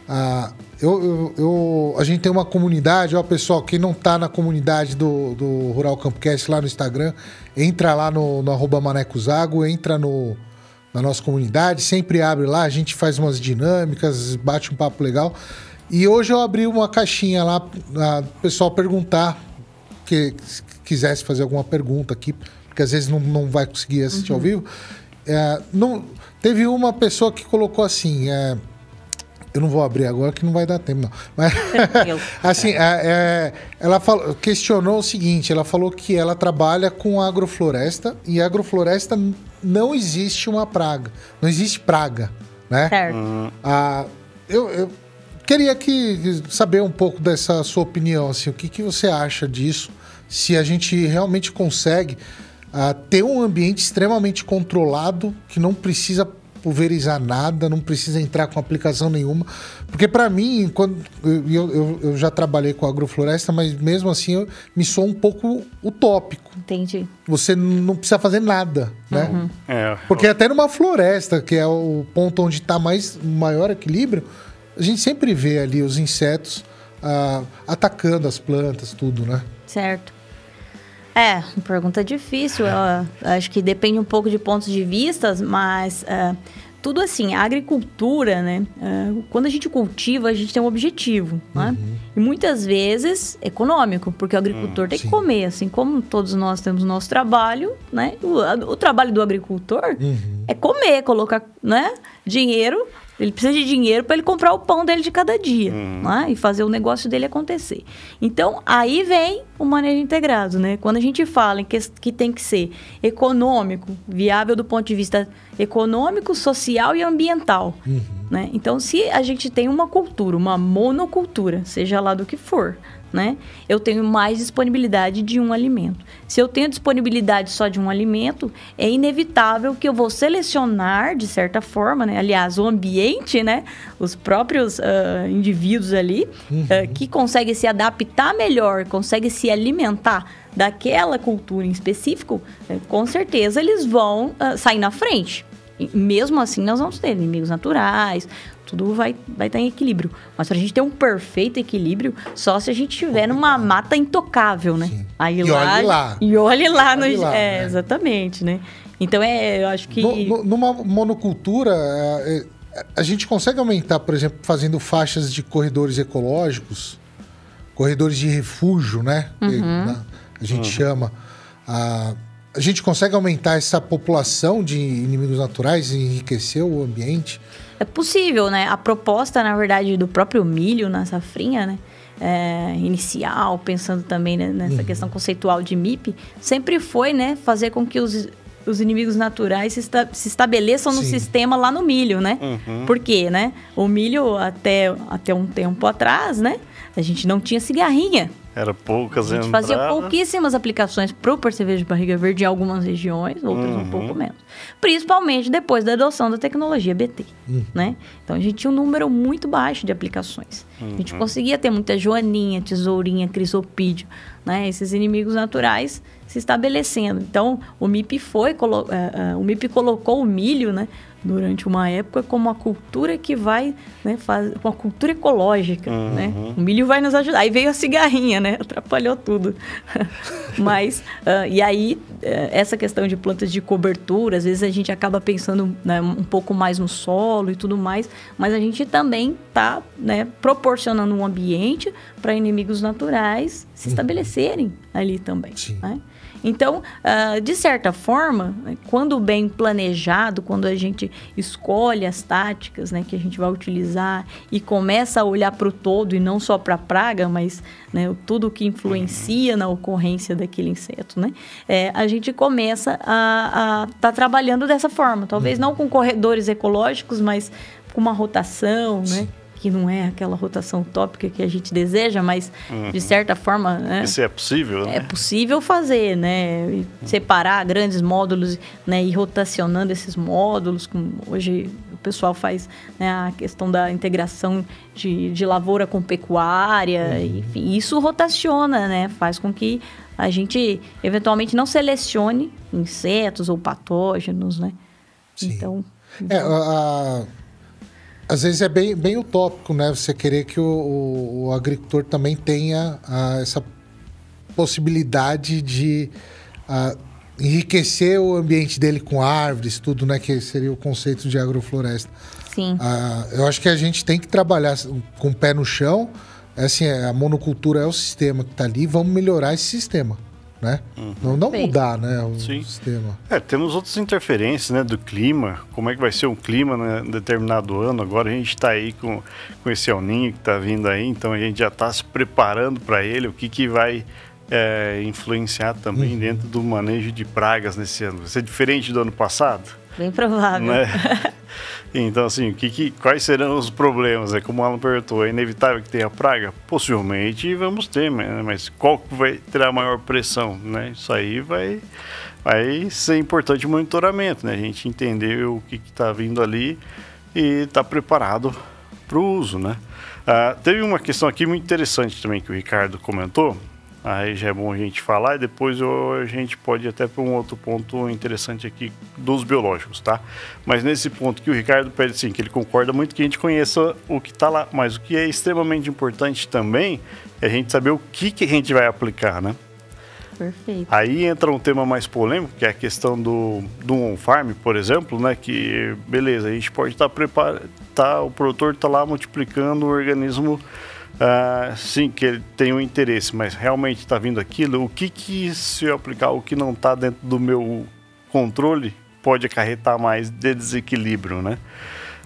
Ah, eu, eu, eu, a gente tem uma comunidade, ó, pessoal, quem não tá na comunidade do, do Rural Campcast lá no Instagram, entra lá no, no arroba Maneco Zago, entra no, na nossa comunidade, sempre abre lá, a gente faz umas dinâmicas, bate um papo legal. E hoje eu abri uma caixinha lá, o pessoal perguntar que, quisesse fazer alguma pergunta aqui, porque às vezes não, não vai conseguir assistir uhum. ao vivo. É, não, teve uma pessoa que colocou assim. É, eu não vou abrir agora que não vai dar tempo, não. Mas, assim, é, é, ela falou, questionou o seguinte: ela falou que ela trabalha com agrofloresta e agrofloresta não existe uma praga, não existe praga, né? Certo. Uhum. Ah, eu, eu queria que saber um pouco dessa sua opinião, assim, o que, que você acha disso? Se a gente realmente consegue uh, ter um ambiente extremamente controlado, que não precisa pulverizar nada, não precisa entrar com aplicação nenhuma. Porque para mim, quando eu, eu, eu, já trabalhei com agrofloresta, mas mesmo assim eu, me sou um pouco utópico. Entendi. Você não precisa fazer nada, né? Uhum. É. Porque até numa floresta, que é o ponto onde está mais maior equilíbrio, a gente sempre vê ali os insetos uh, atacando as plantas, tudo, né? Certo. É, pergunta difícil. Eu acho que depende um pouco de pontos de vista, mas uh, tudo assim, a agricultura, né? Uh, quando a gente cultiva, a gente tem um objetivo, né? uhum. né? E muitas vezes econômico, porque o agricultor hum, tem sim. que comer, assim como todos nós temos nosso trabalho, né? O, o trabalho do agricultor uhum. é comer, colocar, né? Dinheiro ele precisa de dinheiro para ele comprar o pão dele de cada dia uhum. né? e fazer o negócio dele acontecer. Então, aí vem o manejo integrado. Né? Quando a gente fala em que, que tem que ser econômico, viável do ponto de vista econômico, social e ambiental. Uhum. Né? Então, se a gente tem uma cultura, uma monocultura, seja lá do que for, né? Eu tenho mais disponibilidade de um alimento. Se eu tenho disponibilidade só de um alimento, é inevitável que eu vou selecionar, de certa forma, né? Aliás, o ambiente, né? Os próprios uh, indivíduos ali, uhum. uh, que conseguem se adaptar melhor, conseguem se alimentar daquela cultura em específico, uh, com certeza eles vão sair na frente. mesmo assim, nós vamos ter inimigos naturais, tudo vai, vai estar em equilíbrio. Mas para a gente ter um perfeito equilíbrio, só se a gente tiver numa mata intocável, né? Sim. Aí E lá, olhe lá. E olhe lá. Olhe no, lá, é, né? exatamente, né? Então, é, eu acho que... No- no- numa monocultura, é, é, a gente consegue aumentar, por exemplo, fazendo faixas de corredores ecológicos, corredores de refúgio, né? Que, né, A gente chama. A, a gente consegue aumentar essa população de inimigos naturais e enriquecer o ambiente? É possível, né? A proposta, na verdade, do próprio milho na safrinha, né? é, inicial, pensando também né, nessa questão conceitual de MIP, sempre foi, né? Fazer com que os, os inimigos naturais se, esta- se estabeleçam no Sim. sistema lá no milho, né? Por quê, né? O milho, até, até um tempo atrás, né? A gente não tinha cigarrinha. Era poucas A gente fazia pouquíssimas aplicações para o percevejo de barriga verde em algumas regiões, outras um Uhum. pouco menos. Principalmente depois da adoção da tecnologia BT, né? Então a gente tinha um número muito baixo de aplicações. A Uhum. gente conseguia ter muita joaninha, tesourinha, crisopídeo, né? Esses inimigos naturais se estabelecendo. Então o MIP foi, colo- eh, eh, o MIP colocou o milho, né? Durante uma época como uma cultura que vai, né, faz, uma cultura ecológica, né? O milho vai nos ajudar. Aí veio a cigarrinha, né? Atrapalhou tudo. Mas, ah, e aí, eh, essa questão de plantas de cobertura, às vezes a gente acaba pensando né, um pouco mais no solo e tudo mais, mas a gente também está né, proporcionando um ambiente para inimigos naturais se estabelecerem ali também. Sim. né? Então, ah, de certa forma, né, quando bem planejado, quando a gente escolhe as táticas né, que a gente vai utilizar e começa a olhar para o todo e não só para a praga, mas né, tudo que influencia na ocorrência daquele inseto, né, é, a gente começa a estar trabalhando dessa forma. Talvez não com corredores ecológicos, mas com uma rotação, né? Que não é aquela rotação utópica que a gente deseja, mas de certa forma. né, Isso é possível, né? é possível fazer, né? E separar grandes módulos, né? E rotacionando esses módulos. Como hoje o pessoal faz né, a questão da integração de, de lavoura com pecuária, enfim. Isso rotaciona, né? Faz com que a gente eventualmente não selecione insetos ou patógenos, né? Sim. Então, É, a- a- às vezes é bem, bem utópico, né? Você querer que o, o- o agricultor também tenha ah, essa possibilidade de ah, enriquecer o ambiente dele com árvores, tudo, né? Que seria o conceito de agrofloresta. sim. Ah, eu acho que a gente tem que trabalhar com o pé no chão. É Assim, a monocultura é o sistema que está ali. Vamos melhorar esse sistema, né? Não, não Perfeito. mudar, né? O Sim. sistema. É, temos outras interferências, né, do clima, como é que vai ser o clima né, em determinado ano. Agora a gente está aí com, com esse El Ninho que está vindo aí, então a gente já está se preparando para ele, o que, que vai é, influenciar também dentro do manejo de pragas nesse ano. Vai ser diferente do ano passado? Bem provável. né? Então, assim, que, que- quais serão os problemas? É como o Alan perguntou, é inevitável que tenha praga? Possivelmente vamos ter, né? mas qual vai ter a maior pressão? Né? Isso aí vai, vai ser importante o monitoramento, né? A gente entender o que está vindo ali e estar preparado para o uso, né? Ah, teve uma questão aqui muito interessante também que o Ricardo comentou, Aí já é bom a gente falar e depois a gente pode ir até para um outro ponto interessante aqui dos biológicos, tá? Mas nesse ponto que o Ricardo pede assim, que ele concorda muito que a gente conheça o que está lá, mas o que é extremamente importante também é a gente saber o que, que a gente vai aplicar, né? Perfeito. Aí entra um tema mais polêmico, que é a questão do, do on-farm, por exemplo, né? Que, beleza, a gente pode estar preparado, tá, o produtor está lá multiplicando o organismo, ah, sim, que ele tem um interesse, mas realmente está vindo aquilo, o que que se eu aplicar o que não está dentro do meu controle pode acarretar mais de desequilíbrio, né?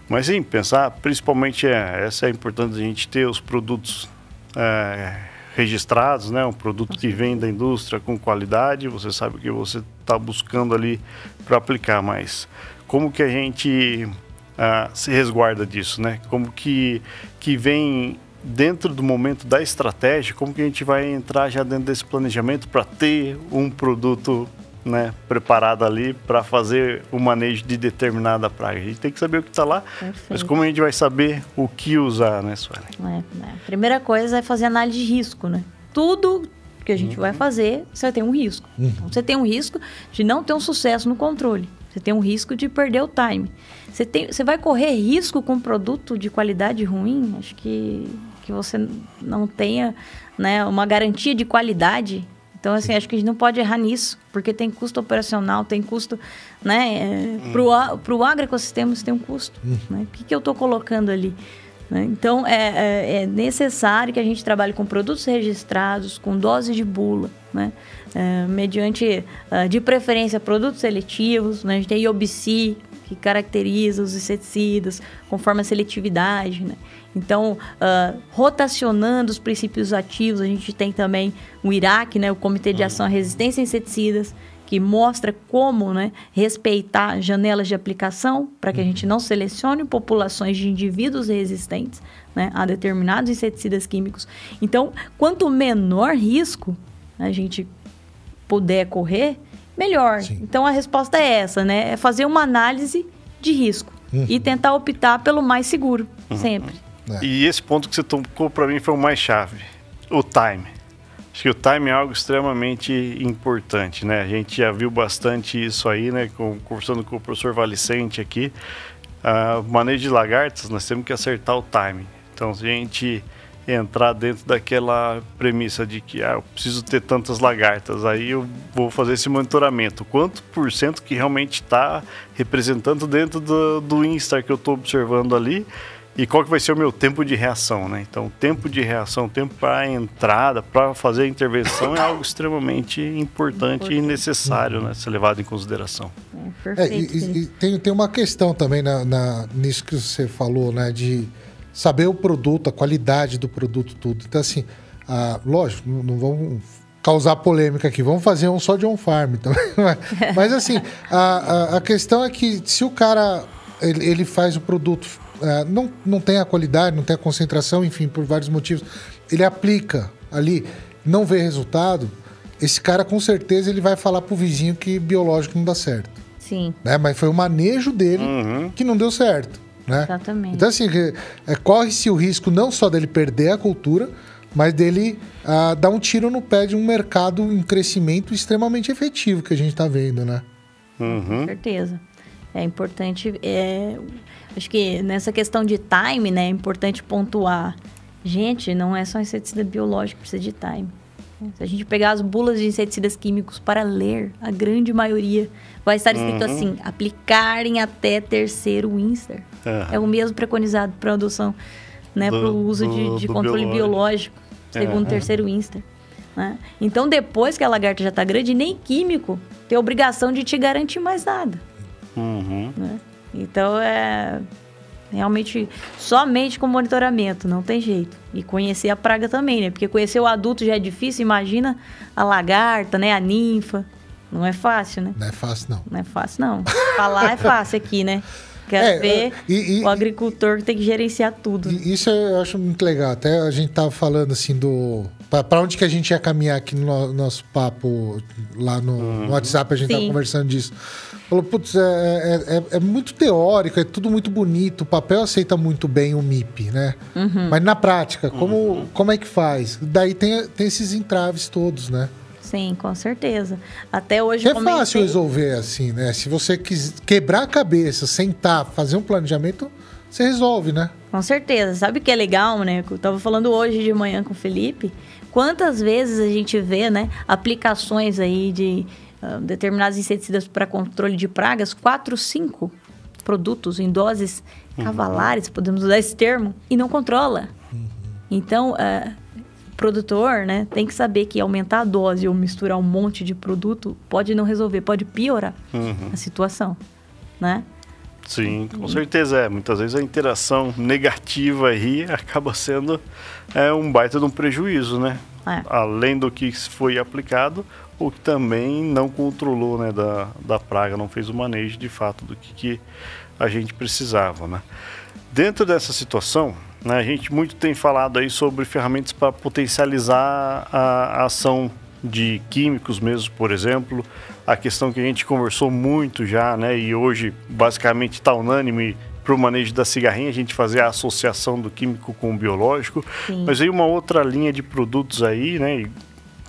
Mas sim, pensar, principalmente é, essa é importante a gente ter os produtos é, registrados, né? Um produto que vem da indústria com qualidade, você sabe o que você está buscando ali para aplicar, mas como que a gente ah, se resguarda disso, né? Como que, que vem dentro do momento da estratégia, como que a gente vai entrar já dentro desse planejamento para ter um produto né, preparado ali para fazer o manejo de determinada praga. A gente tem que saber o que está lá, mas Perfeito. como a gente vai saber o que usar, né, Suelen? É, é. A primeira coisa é fazer análise de risco, né? Tudo que a gente vai fazer, você tem um risco. Então, você tem um risco de não ter um sucesso no controle. Você tem um risco de perder o time. Você, tem, você vai correr risco com um produto de qualidade ruim? Acho que, que você não tenha né, uma garantia de qualidade. Então, assim, acho que a gente não pode errar nisso, porque tem custo operacional, tem custo, né? É, Para o agroecossistema, você tem um custo. Hum. Né? O que, que eu estou colocando ali? Né? Então, é, é, é, necessário que a gente trabalhe com produtos registrados, com dose de bula, né? É, mediante, uh, de preferência, produtos seletivos. Né? A gente tem IOBC, que caracteriza os inseticidas conforme a seletividade. Né? Então, uh, rotacionando os princípios ativos, a gente tem também o IRAC, né? o Comitê de Ação à Resistência a Inseticidas, que mostra como né, respeitar janelas de aplicação para que a gente não selecione populações de indivíduos resistentes né, a determinados inseticidas químicos. Então, quanto menor risco a gente puder correr, melhor. Sim. Então, a resposta é essa, né? É fazer uma análise de risco uhum. e tentar optar pelo mais seguro, uhum. sempre. É. E esse ponto que você tocou para mim foi o mais chave, o time. Acho que o time é algo extremamente importante, né? A gente já viu bastante isso aí, né? Conversando com o professor Valicente aqui. Uh, manejo de lagartas, nós temos que acertar o time. Então, se a gente entrar dentro daquela premissa de que ah, eu preciso ter tantas lagartas, aí eu vou fazer esse monitoramento. Quanto por cento que realmente está representando dentro do, do Instar que eu estou observando ali e qual que vai ser o meu tempo de reação, né? Então, tempo de reação, tempo para entrada, para fazer a intervenção é algo extremamente importante, importante. e necessário, né? Ser levado em consideração. É, perfeito. É, e, e, tem, tem uma questão também na, na, nisso que você falou, né? De saber o produto, a qualidade do produto, tudo. Então, assim, ah, lógico, não, vamos causar polêmica aqui. Vamos fazer um só de on farm também. Mas assim, a, a, a, questão é que se o cara ele, ele faz o produto é, não, não tem a qualidade, não tem a concentração, enfim, por vários motivos, ele aplica ali, não vê resultado, esse cara com certeza ele vai falar pro vizinho que biológico não dá certo. Sim. Né? Mas foi o manejo dele uhum. que não deu certo. Né? Exatamente. Então, assim, é, corre-se o risco não só dele perder a cultura, mas dele ah, dar um tiro no pé de um mercado em crescimento extremamente efetivo que a gente está vendo, né? Uhum. Com certeza. É importante. É, acho que nessa questão de time, né, é importante pontuar. Gente, não é só inseticida biológico que precisa de time. Se a gente pegar as bulas de inseticidas químicos para ler, a grande maioria vai estar escrito uhum. assim: aplicarem até terceiro Winster. Uhum. É o mesmo preconizado para adoção, né, para o uso do, de, de controle biológico, biológico segundo uhum. terceiro Winster. Né? Então, depois que a lagarta já está grande, nem químico tem obrigação de te garantir mais nada. Uhum. Né? Então é realmente somente com monitoramento, não tem jeito. E conhecer a praga também, né? Porque conhecer o adulto já é difícil, imagina a lagarta, né? A ninfa. Não é fácil, né? Não é fácil, não. Não é fácil, não. Falar é fácil aqui, né? Quer é, ver e, e, o agricultor que tem que gerenciar tudo. Isso eu acho muito legal. Até a gente tava falando assim do. Para onde que a gente ia caminhar aqui no nosso papo lá no, uhum. no WhatsApp, a gente Sim. tava conversando disso. Falou, putz, é, é, é, é, muito teórico, é tudo muito bonito, o papel aceita muito bem o MIP, né? Uhum. Mas na prática, como, uhum. como é que faz? Daí tem, tem esses entraves todos, né? Sim, com certeza. Até hoje. É comecei... fácil resolver assim, né? Se você quis quebrar a cabeça, sentar, fazer um planejamento, você resolve, né? Com certeza. Sabe o que é legal, né? Eu tava falando hoje de manhã com o Felipe. Quantas vezes a gente vê, né, aplicações aí de uh, determinados inseticidas para controle de pragas, quatro, cinco produtos em doses uhum. cavalares, podemos usar esse termo, e não controla. Uhum. Então, uh, produtor, né, tem que saber que aumentar a dose ou misturar um monte de produto pode não resolver, pode piorar uhum. a situação, né? Sim, com certeza é. Muitas vezes a interação negativa aí acaba sendo é, um baita de um prejuízo, né? É. Além do que foi aplicado, o que também não controlou né, da, da praga, não fez o manejo de fato do que, que a gente precisava, né? Dentro dessa situação, né, a gente muito tem falado aí sobre ferramentas para potencializar a, a ação de químicos mesmo, por exemplo, a questão que a gente conversou muito já, né, e hoje basicamente está unânime para o manejo da cigarrinha, a gente fazer a associação do químico com o biológico, Sim. mas aí uma outra linha de produtos aí, né,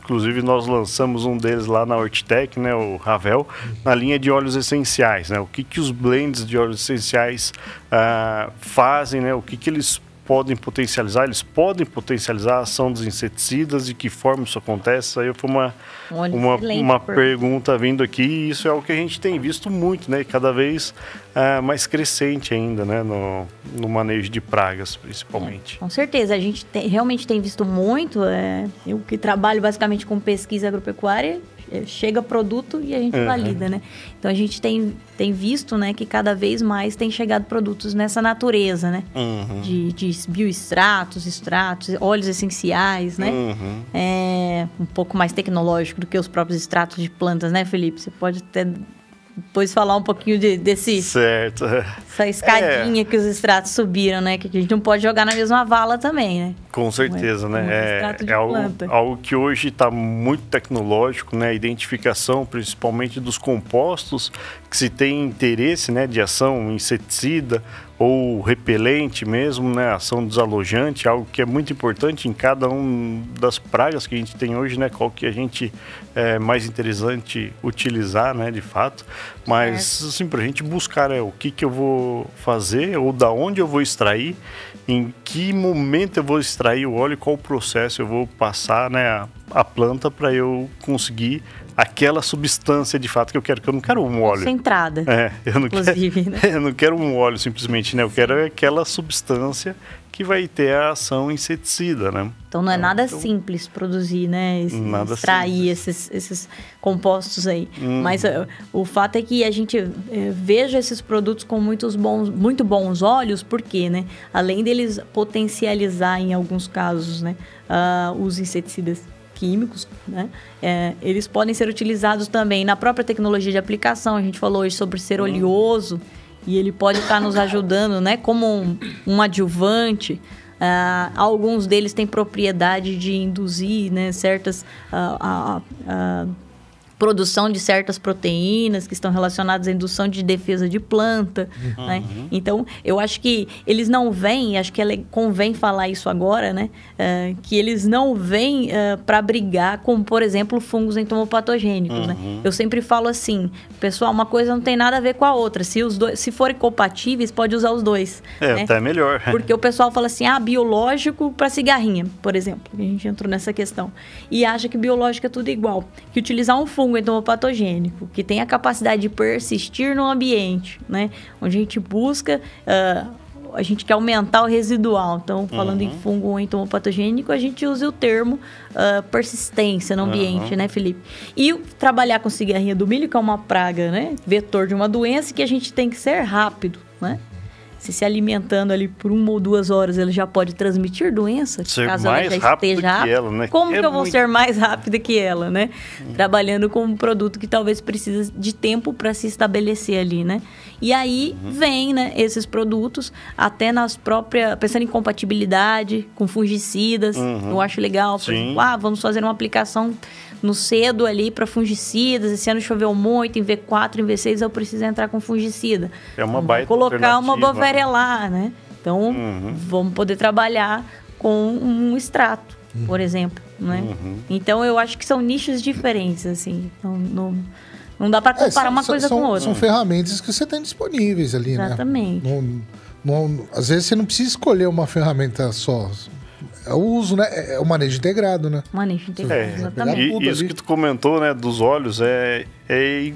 Inclusive, nós lançamos um deles lá na Hortitec, né, o Ravel, na linha de óleos essenciais. Né, o que, que os blends de óleos essenciais uh, fazem, né, o que, que eles podem potencializar, eles podem potencializar a ação dos inseticidas, de que forma isso acontece? Aí foi uma, uma, uma pergunta vindo aqui e isso é o que a gente tem visto muito, né? Cada vez uh, mais crescente ainda, né? No, no manejo de pragas, principalmente. É, com certeza, a gente tem, realmente tem visto muito, é, eu que trabalho basicamente com pesquisa agropecuária, chega produto e a gente uhum. valida, né? Então a gente tem, tem visto, né, que cada vez mais tem chegado produtos nessa natureza, né? Uhum. De, de bioextratos, extratos, óleos essenciais, né? Uhum. É um pouco mais tecnológico do que os próprios extratos de plantas, né, Felipe? Você pode até depois falar um pouquinho de, desse. Certo. Essa escadinha é. que os extratos subiram, né? Que a gente não pode jogar na mesma vala também, né? Com certeza, um, né? É, é algo, algo, que hoje está muito tecnológico, né? A identificação, principalmente dos compostos, que se tem interesse, né? De ação inseticida ou repelente mesmo, né, ação desalojante, algo que é muito importante em cada um das pragas que a gente tem hoje, né, qual que a gente é mais interessante utilizar, né, de fato. Mas é. assim, para a gente buscar é, o que que eu vou fazer ou da onde eu vou extrair, em que momento eu vou extrair o óleo, qual processo eu vou passar, né, a, a planta para eu conseguir aquela substância de fato que eu quero, que eu não quero um óleo. Concentrada. É, eu não inclusive, quero, né? Eu não quero um óleo simplesmente, né? Eu quero aquela substância que vai ter a ação inseticida, né? Então não é nada então, simples produzir, né? Esse, nada extrair esses, esses compostos aí. Uhum. Mas uh, o fato é que a gente uh, veja esses produtos com muitos bons, muito bons olhos, porque, né? Além deles potencializar em alguns casos, né? Uh, os inseticidas químicos, né? É, eles podem ser utilizados também na própria tecnologia de aplicação. A gente falou hoje sobre ser oleoso e ele pode estar nos ajudando, né? Como um, um adjuvante. Uh, alguns deles têm propriedade de induzir né, certas uh, uh, produção de certas proteínas que estão relacionadas à indução de defesa de planta, uhum. né? Então, eu acho que eles não vêm, acho que é, convém falar isso agora, né? Uh, que eles não vêm uh, é, para brigar com, por exemplo, fungos entomopatogênicos, né? uhum. né? Eu sempre falo assim, pessoal, uma coisa não tem nada a ver com a outra. Se os dois, se forem compatíveis, pode usar os dois. É, né? até melhor. Porque o pessoal fala assim, ah, biológico para cigarrinha, por exemplo. A gente entrou nessa questão. E acha que biológico é tudo igual. Que utilizar um fungo fungo entomopatogênico, que tem a capacidade de persistir no ambiente, né? Onde a gente busca. Uh, a gente quer aumentar o residual. Então, falando uhum. em fungo entomopatogênico, a gente usa o termo uh, persistência no ambiente, uhum. né, Felipe? E trabalhar com cigarrinha do milho, que é uma praga, né? Vetor de uma doença que a gente tem que ser rápido, né? Se se alimentando ali por uma ou duas horas, ele já pode transmitir doença, ser caso ela já esteja que ela, né? Como é que eu vou ser mais rápida que ela, né? Hum. Trabalhando com um produto que talvez precise de tempo para se estabelecer ali, né? E aí uhum. vem, né, esses produtos até nas próprias, pensando em compatibilidade com fungicidas, uhum. eu acho legal, por exemplo, ah, vamos fazer uma aplicação no cedo ali para fungicidas. Esse ano choveu muito, em V4, em V6 eu preciso entrar com fungicida. É uma baita Colocar uma bovéria lá, né? Então, uhum. vamos poder trabalhar com um extrato, uhum. por exemplo, né? Uhum. Então, eu acho que são nichos diferentes, assim. Então, não, não dá para é, comparar é, uma coisa são, com outra. São ferramentas que você tem disponíveis ali, Exatamente. né? Exatamente. Não, não, às vezes você não precisa escolher uma ferramenta só. É o uso, né? É, é o manejo integrado, né? Manejo integrado, é, exatamente. E, isso ali. que tu comentou, né, dos óleos, é, é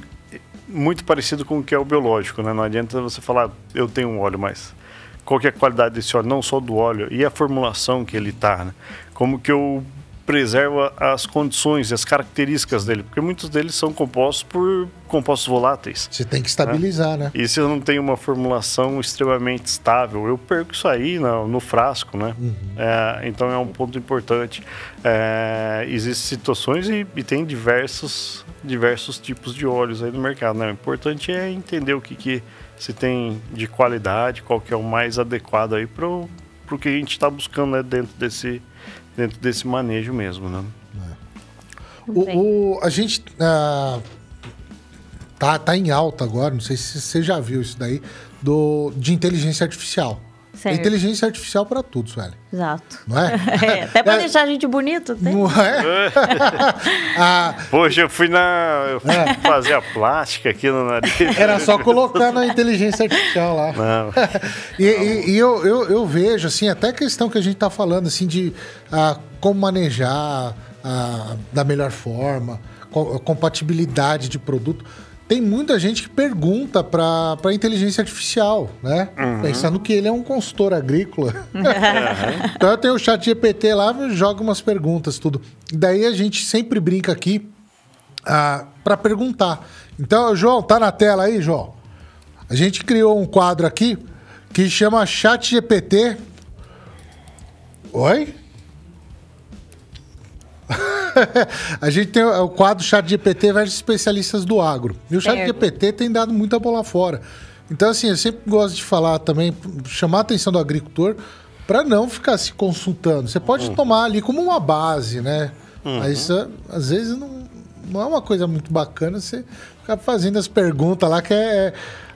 muito parecido com o que é o biológico, né? Não adianta você falar, eu tenho um óleo, mas qual é a qualidade desse óleo? Não só do óleo, e a formulação que ele tá, né? Como que eu preserva as condições e as características dele, porque muitos deles são compostos por compostos voláteis. Você tem que estabilizar, né? né? E se eu não tenho uma formulação extremamente estável, eu perco isso aí no, no frasco, né? Uhum. É, então é um ponto importante. É, existem situações e, e, tem diversos, diversos tipos de óleos aí no mercado, né? O importante é entender o que, que se tem de qualidade, qual que é o mais adequado aí para o que a gente está buscando né, dentro desse dentro desse manejo mesmo, né? É. O, o, a gente uh, tá, tá em alta agora, não sei se você já viu isso daí, do, de inteligência artificial. Certo. Inteligência artificial para tudo, Sueli. Exato. Não é? é até para é. deixar a gente bonito. Tem. Não é? ah, Poxa, eu fui na eu fui é. fazer a plástica aqui no nariz. Era só colocar na inteligência artificial lá. Não. e, e, e eu, eu, eu, vejo, assim, até a questão que a gente está falando, assim, de ah, como manejar ah, da melhor forma, compatibilidade de produto tem muita gente que pergunta para a inteligência artificial, né? Uhum. Pensando que ele é um consultor agrícola. Uhum. então eu tenho o chat GPT lá, joga umas perguntas, tudo. Daí a gente sempre brinca aqui ah, para perguntar. Então, João, tá na tela aí, João? A gente criou um quadro aqui que chama Chat GPT. Oi? a gente tem o quadro Chat GPT versus especialistas do agro. E o Chat é. GPT tem dado muita bola fora. Então, assim, eu sempre gosto de falar também, chamar a atenção do agricultor para não ficar se consultando. Você pode uhum. tomar ali como uma base, né? Uhum. Mas às vezes não, não é uma coisa muito bacana você ficar fazendo as perguntas lá que é,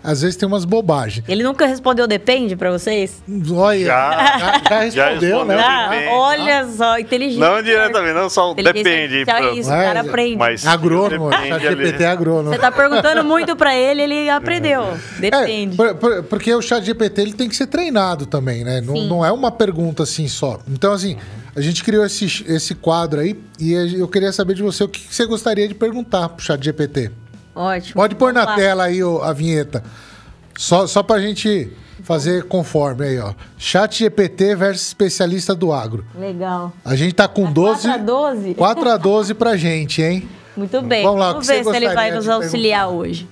às vezes tem umas bobagens. Ele nunca respondeu depende para vocês? Olha, já, já, já respondeu, né? Ah, olha ah. só, inteligente. Não diretamente, não só depende. É isso, o cara aprende. Mas agrônomo, chat GPT é agrônomo. Você tá perguntando muito para ele, ele aprendeu. Depende. É, por, por, porque o chat GPT ele tem que ser treinado também, né? Não, não, é uma pergunta assim só. Então, assim, a gente criou esse, esse quadro aí e eu queria saber de você o que você gostaria de perguntar pro chat GPT. Ótimo. Pode pôr na lá. tela aí a vinheta. Só, só pra gente fazer conforme aí, ó. Chat GPT versus especialista do agro. Legal. A gente tá com 12. 4 a 12? 4 a 12 pra gente, hein? Muito bem. Vamos lá, Vamos ver se ele vai nos auxiliar perguntar? hoje.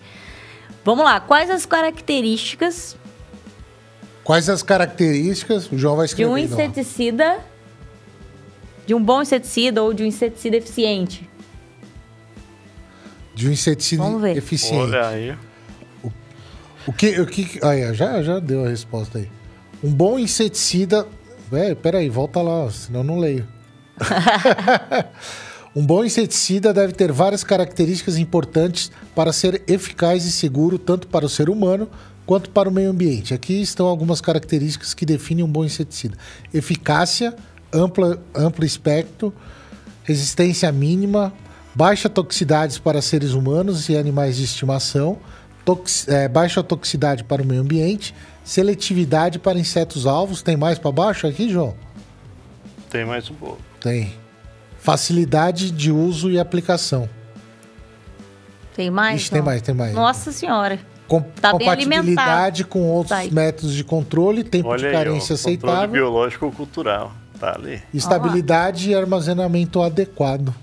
Vamos lá. Quais as características. Quais as características? O João vai escrever. De um inseticida. De um bom inseticida ou de um inseticida eficiente? De um inseticida eficiente. Olha aí. O, o que. O que aí, já, já deu a resposta aí. Um bom inseticida. Velho, peraí, volta lá, senão eu não leio. um bom inseticida deve ter várias características importantes para ser eficaz e seguro tanto para o ser humano quanto para o meio ambiente. Aqui estão algumas características que definem um bom inseticida: eficácia, ampla, amplo espectro, resistência mínima, baixa toxicidade para seres humanos e animais de estimação, tox, é, baixa toxicidade para o meio ambiente, seletividade para insetos alvos. Tem mais para baixo aqui, João? Tem mais um pouco. Tem. Facilidade de uso e aplicação. Tem mais? Ixi, tem mais, tem mais. Nossa senhora. Com, tá compatibilidade com outros tá métodos de controle, tempo Olha de carência aí, aceitável. Controle biológico ou cultural. Tá ali. Estabilidade e armazenamento adequado.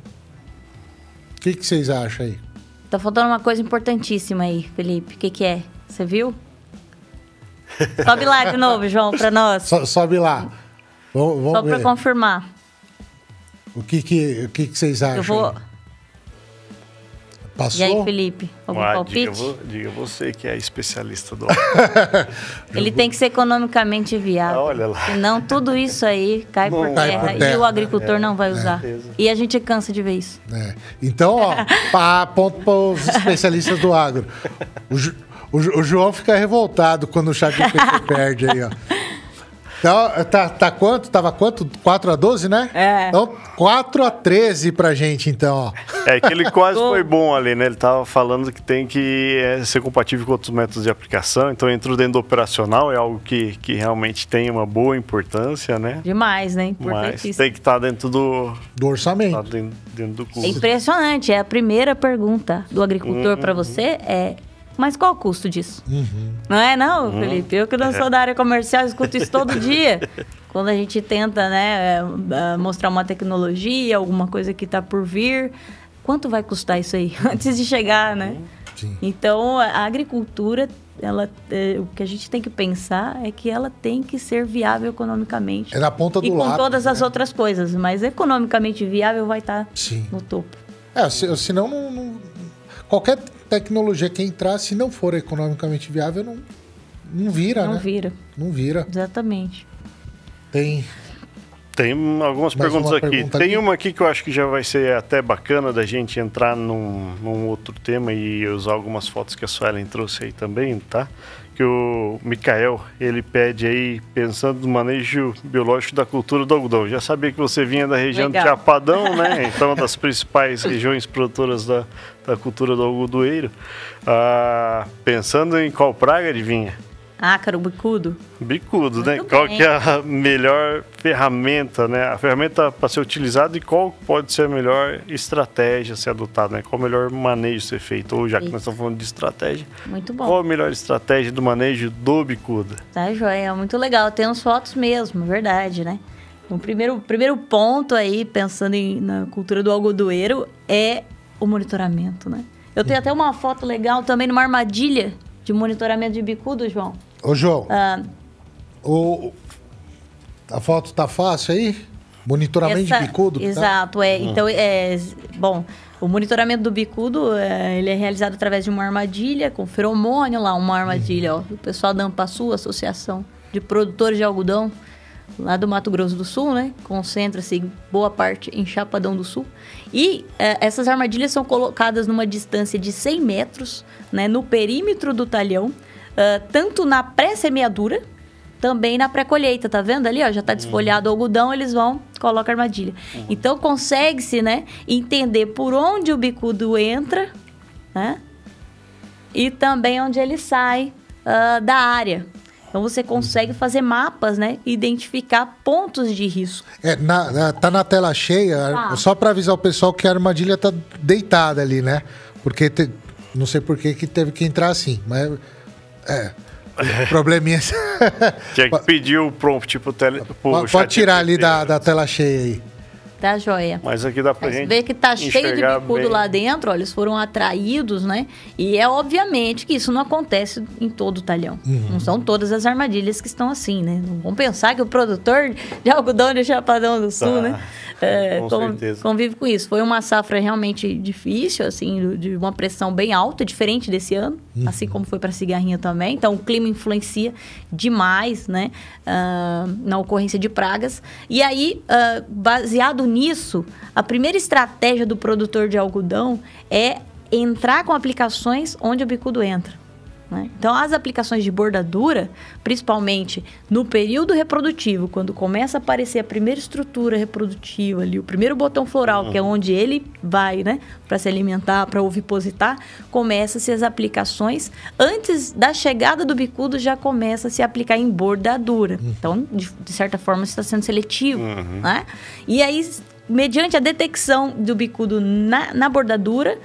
O que, que vocês acham aí? Tá faltando uma coisa importantíssima aí, Felipe. O que, que é? Você viu? sobe lá de novo, João, para nós. So, sobe lá. Vamos, vamos Só para confirmar. O que, que, o que, que vocês acham? Eu vou, Passou? E aí, Felipe? Algum Ué, palpite? Diga, diga, você que é especialista do Ele tem que ser economicamente viável. Ah, olha lá. Senão tudo isso aí cai, por, cai terra, por, terra, e o agricultor é, não vai usar. É. E a gente cansa de ver isso. É. Então, ó, pá, ponto para os especialistas do agro. O, o, o, João fica revoltado quando o chat perde aí, ó. Então, tá, tá quanto? Tava quanto? 4 a 12, né? É. Então, 4 a 13 pra gente, então, ó. É que ele quase foi bom ali, né? Ele tava falando que tem que é, ser compatível com outros métodos de aplicação. Então, entrou dentro do operacional, é algo que, que realmente tem uma boa importância, né? Demais, né? Mas tem que estar tá dentro do... Do orçamento. Tá dentro, dentro do custo. É impressionante. É a primeira pergunta do agricultor uhum. para você é mas qual o custo disso? Uhum. Não é não, uhum. Felipe? Eu que não sou da área comercial, escuto isso todo dia. Quando a gente tenta né, é, é, mostrar uma tecnologia, alguma coisa que está por vir, quanto vai custar isso aí antes de chegar, né? Sim. Então, a agricultura, ela, é, o que a gente tem que pensar é que ela tem que ser viável economicamente. É na ponta do E com lápis, todas né? as outras coisas, mas economicamente viável vai estar tá no topo. É, se, senão não, não, qualquer tecnologia que entrar, se não for economicamente viável, não, não vira, não né? Não vira. Não vira. Exatamente. Tem. Tem algumas Mais perguntas aqui. Pergunta Tem aqui? uma aqui que eu acho que já vai ser até bacana da gente entrar num, num outro tema e usar algumas fotos que a Suelen trouxe aí também, tá? Que o Mikael, ele pede aí, pensando no manejo biológico da cultura do algodão. Já sabia que você vinha da região Legal. de Chapadão, né? Então, das principais regiões produtoras da, da cultura do algodoeiro. Ah, pensando em qual praga, adivinha? Ácaro, bicudo? Bicudo, né? Muito? Bem. Qual que é a melhor ferramenta, né? A ferramenta para ser utilizada e qual pode ser a melhor estratégia a ser adotada, né? Qual o melhor manejo a ser feito? Ou já que nós estamos falando de estratégia, muito bom. Qual a melhor estratégia do manejo do bicudo? Tá, joia. Muito legal. Tem uns fotos mesmo, verdade, né? O primeiro, primeiro ponto aí, pensando em, na cultura do algodoeiro, é o monitoramento, né? Eu tenho até uma foto legal também numa armadilha de monitoramento de bicudo, João. Ô, João. Ah, o, a foto tá fácil aí? Monitoramento essa, de bicudo? Tá? Exato, tá? é. Hum. Então, é, bom, o monitoramento do bicudo, é, ele é realizado através de uma armadilha, com feromônio lá, uma armadilha, ó. O pessoal da Ampaçu, Associação de Produtores de Algodão, lá do Mato Grosso do Sul, né? Concentra-se boa parte em Chapadão do Sul. E é, essas armadilhas são colocadas numa distância de 100 metros, né? No perímetro do talhão, uh, tanto na pré-semeadura, também na pré-colheita, tá vendo ali, ó? Já tá desfolhado uhum. o algodão, eles vão, coloca a armadilha. Uhum. Então consegue-se, né, entender por onde o bicudo entra, né? E também onde ele sai uh, da área. Então você consegue fazer mapas, né? Identificar pontos de risco. É, na, na, tá na tela cheia, tá. só para avisar o pessoal que a armadilha tá deitada ali, né? Porque te, não sei por que, que teve que entrar assim, mas é. Probleminha. Tinha que pedir o prompt pro, tele, pro Pode, pode tirar ali da, da tela cheia aí. Tá joia. Mas aqui dá pra Mas gente. Vê que tá cheio de bicudo bem. lá dentro, ó, eles foram atraídos, né? E é obviamente que isso não acontece em todo o talhão. Uhum. Não são todas as armadilhas que estão assim, né? Não vamos pensar que o produtor de algodão de Chapadão do Sul, tá. né? É, com certeza. Convive com isso. Foi uma safra realmente difícil, assim, de uma pressão bem alta, diferente desse ano, uhum. assim como foi para cigarrinha também. Então, o clima influencia demais, né, uh, na ocorrência de pragas. E aí, uh, baseado nisso, a primeira estratégia do produtor de algodão é entrar com aplicações onde o bicudo entra. Né? Então, as aplicações de bordadura, principalmente no período reprodutivo, quando começa a aparecer a primeira estrutura reprodutiva ali, o primeiro botão floral, uhum. que é onde ele vai, né, para se alimentar, para ovipositar, começa-se as aplicações. Antes da chegada do bicudo, já começa a se aplicar em bordadura. Uhum. Então, de, de, certa forma, está sendo seletivo. Uhum. Né? E aí, mediante a detecção do bicudo na, na bordadura,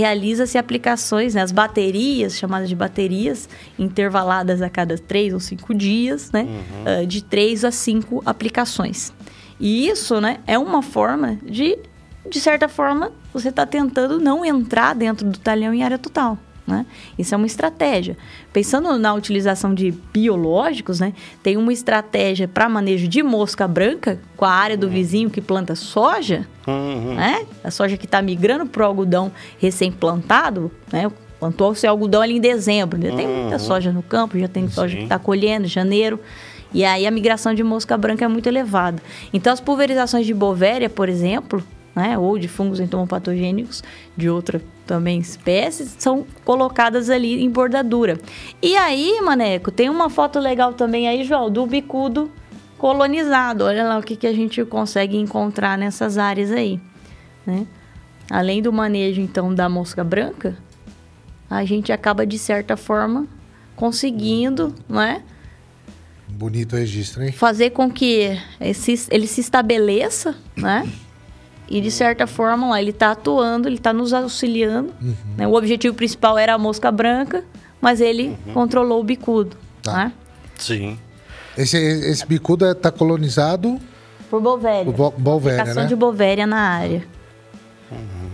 realiza-se aplicações, né, as baterias, chamadas de baterias, intervaladas a cada três ou cinco dias, né, uhum. uh, de três a cinco aplicações. E isso né, é uma forma de, de certa forma, você está tentando não entrar dentro do talhão em área total. Né? Isso é uma estratégia. Pensando na utilização de biológicos, né? tem uma estratégia para manejo de mosca branca com a área do uhum. vizinho que planta soja, uhum. né? a soja que está migrando para o algodão recém-plantado, né? plantou seu algodão ali em dezembro, já tem muita uhum. soja no campo, já tem soja Sim. que está colhendo em janeiro. E aí a migração de mosca branca é muito elevada. Então as pulverizações de bovéria, por exemplo, né, ou de fungos entomopatogênicos de outra também espécies, são colocadas ali em bordadura. E aí, Maneco, tem uma foto legal também aí, João, do bicudo colonizado. Olha lá o que, que a gente consegue encontrar nessas áreas aí, né? Além do manejo, então, da mosca branca, a gente acaba, de certa forma, conseguindo, né? Bonito registro, hein? Fazer com que esse, ele se estabeleça, né? E de certa forma lá, ele está atuando, ele está nos auxiliando. Uhum. Né? O objetivo principal era a mosca branca, mas ele uhum. controlou o bicudo. Tá. Né? Sim. Esse, esse bicudo está é, colonizado por Bovéria. Por bo Bovéria, né? de Bovéria na área. Uhum.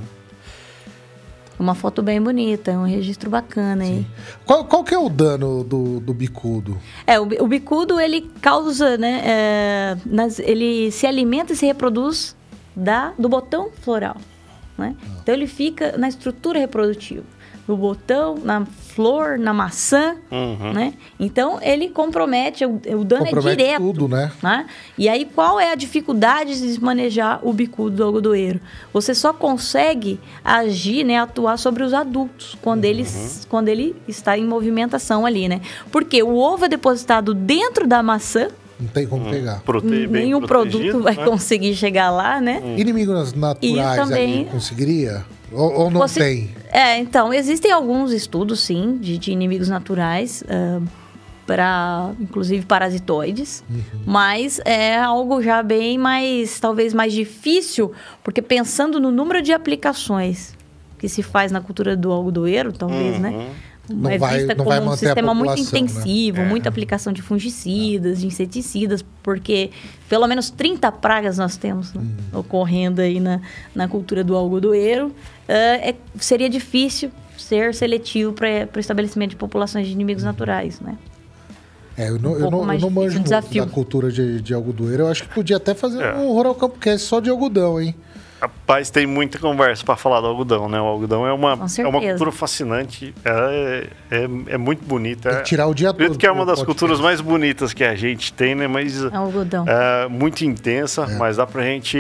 Uma foto bem bonita, um registro bacana Sim. aí. Qual, qual que é o dano do, do bicudo? É, o, o bicudo ele causa, né? É, nas, ele se alimenta e se reproduz da, do botão floral. Né? Então ele fica na estrutura reprodutiva, no botão, na flor, na maçã, Uhum. né? Então, ele compromete, o, o dano Compromete é direto. tudo, né? né? E aí, qual é a dificuldade de manejar o bicudo do algodoeiro? Você só consegue agir, né, atuar sobre os adultos, quando, Uhum. eles, quando ele está em movimentação ali, né? Porque o ovo é depositado dentro da maçã, Não tem como pegar. Prote- nenhum produto vai né? conseguir chegar lá, né? Inimigos naturais também- ali, conseguiria? Ou, ou não Você- tem? É, então, existem alguns estudos, sim, de, de inimigos naturais, para inclusive parasitoides, mas é algo já bem mais, talvez mais difícil, porque pensando no número de aplicações que se faz na cultura do algodoeiro, talvez, né? Não é vai- vista não como vai um sistema muito né? intensivo, muita aplicação de fungicidas, de inseticidas, porque pelo menos 30 pragas nós temos né, ocorrendo aí na, na cultura do algodoeiro. Ah, é- seria difícil ser seletivo para o estabelecimento de populações de inimigos naturais, né? É, eu não, Um eu não, eu não manjo da cultura de, de algodoeiro. Eu acho que podia até fazer É. um Rural Campo Cast só de algodão, hein? Rapaz, tem muita conversa para falar do algodão, né? O algodão é uma, é uma cultura fascinante, é, é, é muito bonita. Tem que tirar o dia Acredito todo que é uma das culturas mais bonitas que a gente tem, né? Mas Algodão. é muito intensa, mas dá pra gente.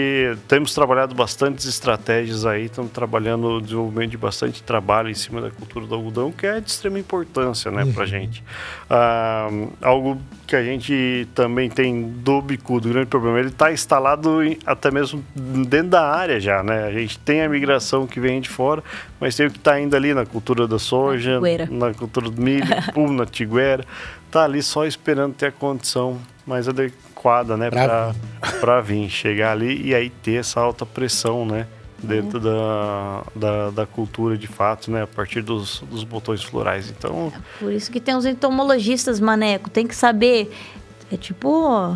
Temos trabalhado bastantes estratégias aí, estamos trabalhando o desenvolvimento de bastante trabalho em cima da cultura do algodão, que é de extrema importância, né, pra gente. Ah, algo que a gente também tem do bicudo, o grande problema, ele está instalado em- até mesmo dentro da área já, né? A gente tem a migração que vem de fora, mas tem o que está ainda ali na cultura da soja, tiguera. na cultura do milho, pum, na tiguera, tá ali só esperando ter a condição mais adequada, né, para vir, chegar ali e aí ter essa alta pressão, né, dentro da, da, da cultura de fato, né, a partir dos, dos botões florais. Então, Por isso que tem os entomologistas, maneco. Tem que saber, é tipo,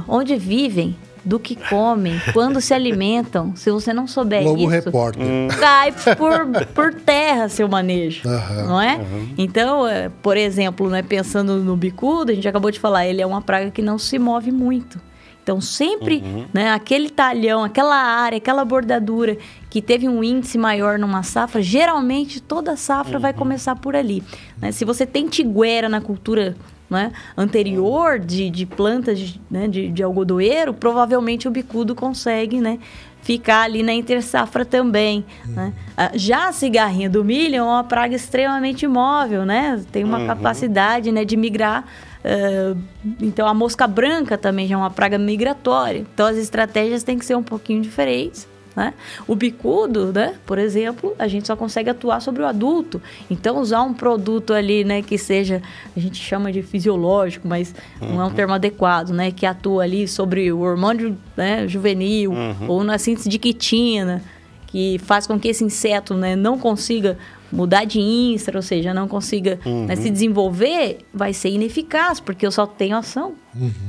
onde vivem, do que comem, quando se alimentam. Se você não souber Globo isso, Repórter. cai por, por terra seu manejo, Aham. não é? Então, é, por exemplo, né, pensando no bicudo, a gente acabou de falar, ele é uma praga que não se move muito. Então, sempre, né, aquele talhão, aquela área, aquela bordadura que teve um índice maior numa safra, geralmente toda safra vai começar por ali. né? Se você tem tiguera na cultura né, anterior de, de plantas de, né, de, de algodoeiro, provavelmente o bicudo consegue, né, ficar ali na intersafra também, né? Ah, Já a cigarrinha do milho é uma praga extremamente móvel, né? Tem uma capacidade, né, de migrar. ah, então a mosca branca também já é uma praga migratória. Então as estratégias têm que ser um pouquinho diferentes. Né? O bicudo, né, por exemplo, a gente só consegue atuar sobre o adulto. Então, usar um produto ali, né, que seja, a gente chama de fisiológico, mas não é um termo adequado, né, que atua ali sobre o hormônio né, juvenil ou na síntese de quitina, que faz com que esse inseto né, não consiga mudar de instra, ou seja, não consiga né, se desenvolver, vai ser ineficaz, porque eu só tenho ação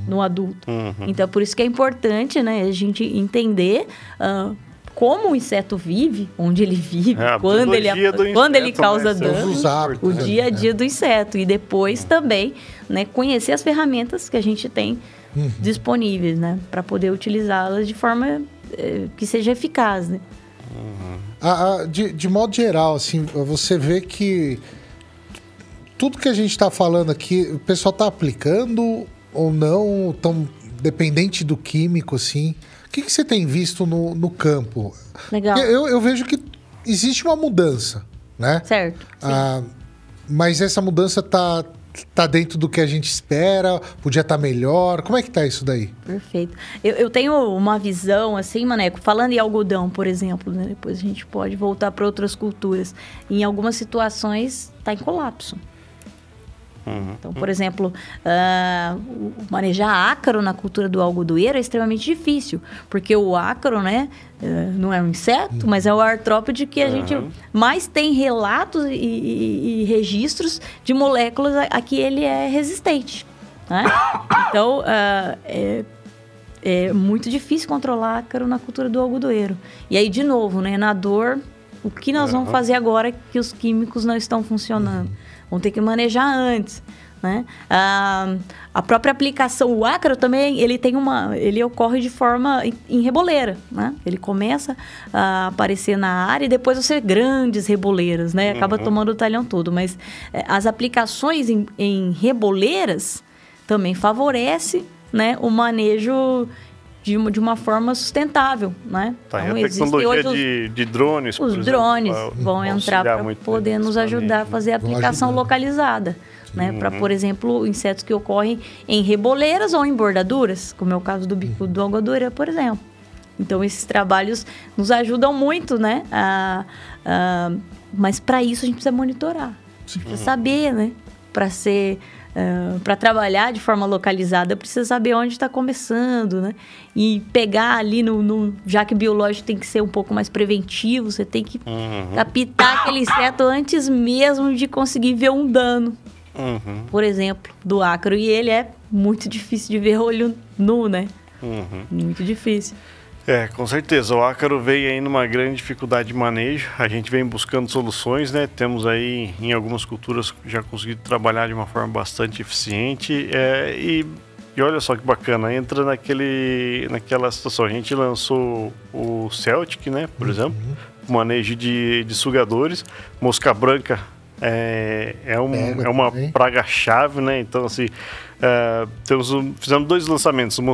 no adulto. Então, por isso que é importante né, a gente entender ah, como o inseto vive, onde ele vive, É, quando, ele, quando ele causa né, dano os hábitos. o dia a dia do inseto e depois também né, conhecer as ferramentas que a gente tem disponíveis né, para poder utilizá-las de forma eh, que seja eficaz. Né? Ah, ah, de, de modo geral, assim, você vê que tudo que a gente está falando aqui, o pessoal está aplicando ou não, tão dependente do químico, assim. O que, que você tem visto no, no campo? Legal. Eu, eu vejo que existe uma mudança, né? Certo. Ah, mas essa mudança tá, tá dentro do que a gente espera? Podia estar melhor? Como é que tá isso daí? Perfeito. Eu, eu tenho uma visão, assim, Maneco, falando em algodão, por exemplo, né? depois a gente pode voltar para outras culturas. Em algumas situações, está em colapso. Então, por exemplo, o- manejar ácaro na cultura do algodoeiro é extremamente difícil, porque o ácaro, né, eh, não é um inseto, mas é o artrópode que a gente mais tem relatos e, e- e registros de moléculas a, a que ele é resistente. né? Então, ah, é, é muito difícil controlar ácaro na cultura do algodoeiro. E aí, de novo, né, na dor, o que nós vamos fazer agora que os químicos não estão funcionando? Vamos ter que manejar antes. Né? A, a própria aplicação, o ácaro também, ele tem uma, ele ocorre de forma em, em reboleira, né? Ele começa a aparecer na área e depois você grandes reboleiras, né? Acaba uhum. tomando o talhão todo, mas é, as aplicações em, em reboleiras também favorece, né, o manejo de uma, de uma forma sustentável, né? Tá, então, a tecnologia de, de drones, Os exemplo, drones vão entrar para poder nos ajudar a fazer a aplicação localizada né? Uhum. Para, por exemplo, insetos que ocorrem em reboleiras ou em bordaduras, como é o caso do bico do algodura, por exemplo. Então, esses trabalhos nos ajudam muito, né? A, a, mas para isso a gente precisa monitorar, precisa saber, né? Para ser Uh, para trabalhar de forma localizada, precisa saber onde está começando, né? E pegar ali no, no, Já que biológico tem que ser um pouco mais preventivo, você tem que uhum. captar aquele inseto antes mesmo de conseguir ver um dano uhum. por exemplo, do ácaro. E ele é muito difícil de ver olho nu, né? Uhum. Muito difícil. É, com certeza. O ácaro veio aí numa grande dificuldade de manejo. A gente vem buscando soluções, né? Temos aí em algumas culturas já conseguido trabalhar de uma forma bastante eficiente. É, e, e olha só que bacana, entra naquele, naquela situação. A gente lançou o Celtic, né? Por uhum. exemplo, manejo de, de sugadores. Mosca branca é, é, um, é uma praga-chave, né? Então, assim, Uh, temos um, fizemos dois lançamentos, o, uh,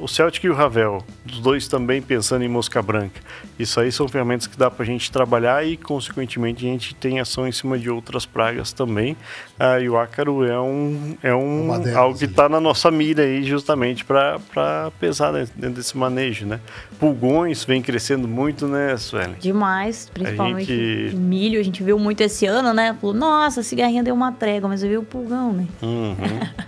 o, Celtic e o Ravel, os dois também pensando em mosca branca. Isso aí são ferramentas que dá para a gente trabalhar e, consequentemente, a gente tem ação em cima de outras pragas também. Uh, e o ácaro é um, é um algo que está na nossa mira aí, justamente para pesar dentro desse manejo, né? Pulgões vem crescendo muito, né, Suelen? Demais, principalmente gente... milho. A gente viu muito esse ano, né? Falou, nossa, a cigarrinha deu uma trégua, mas eu vi o pulgão, né? Uhum.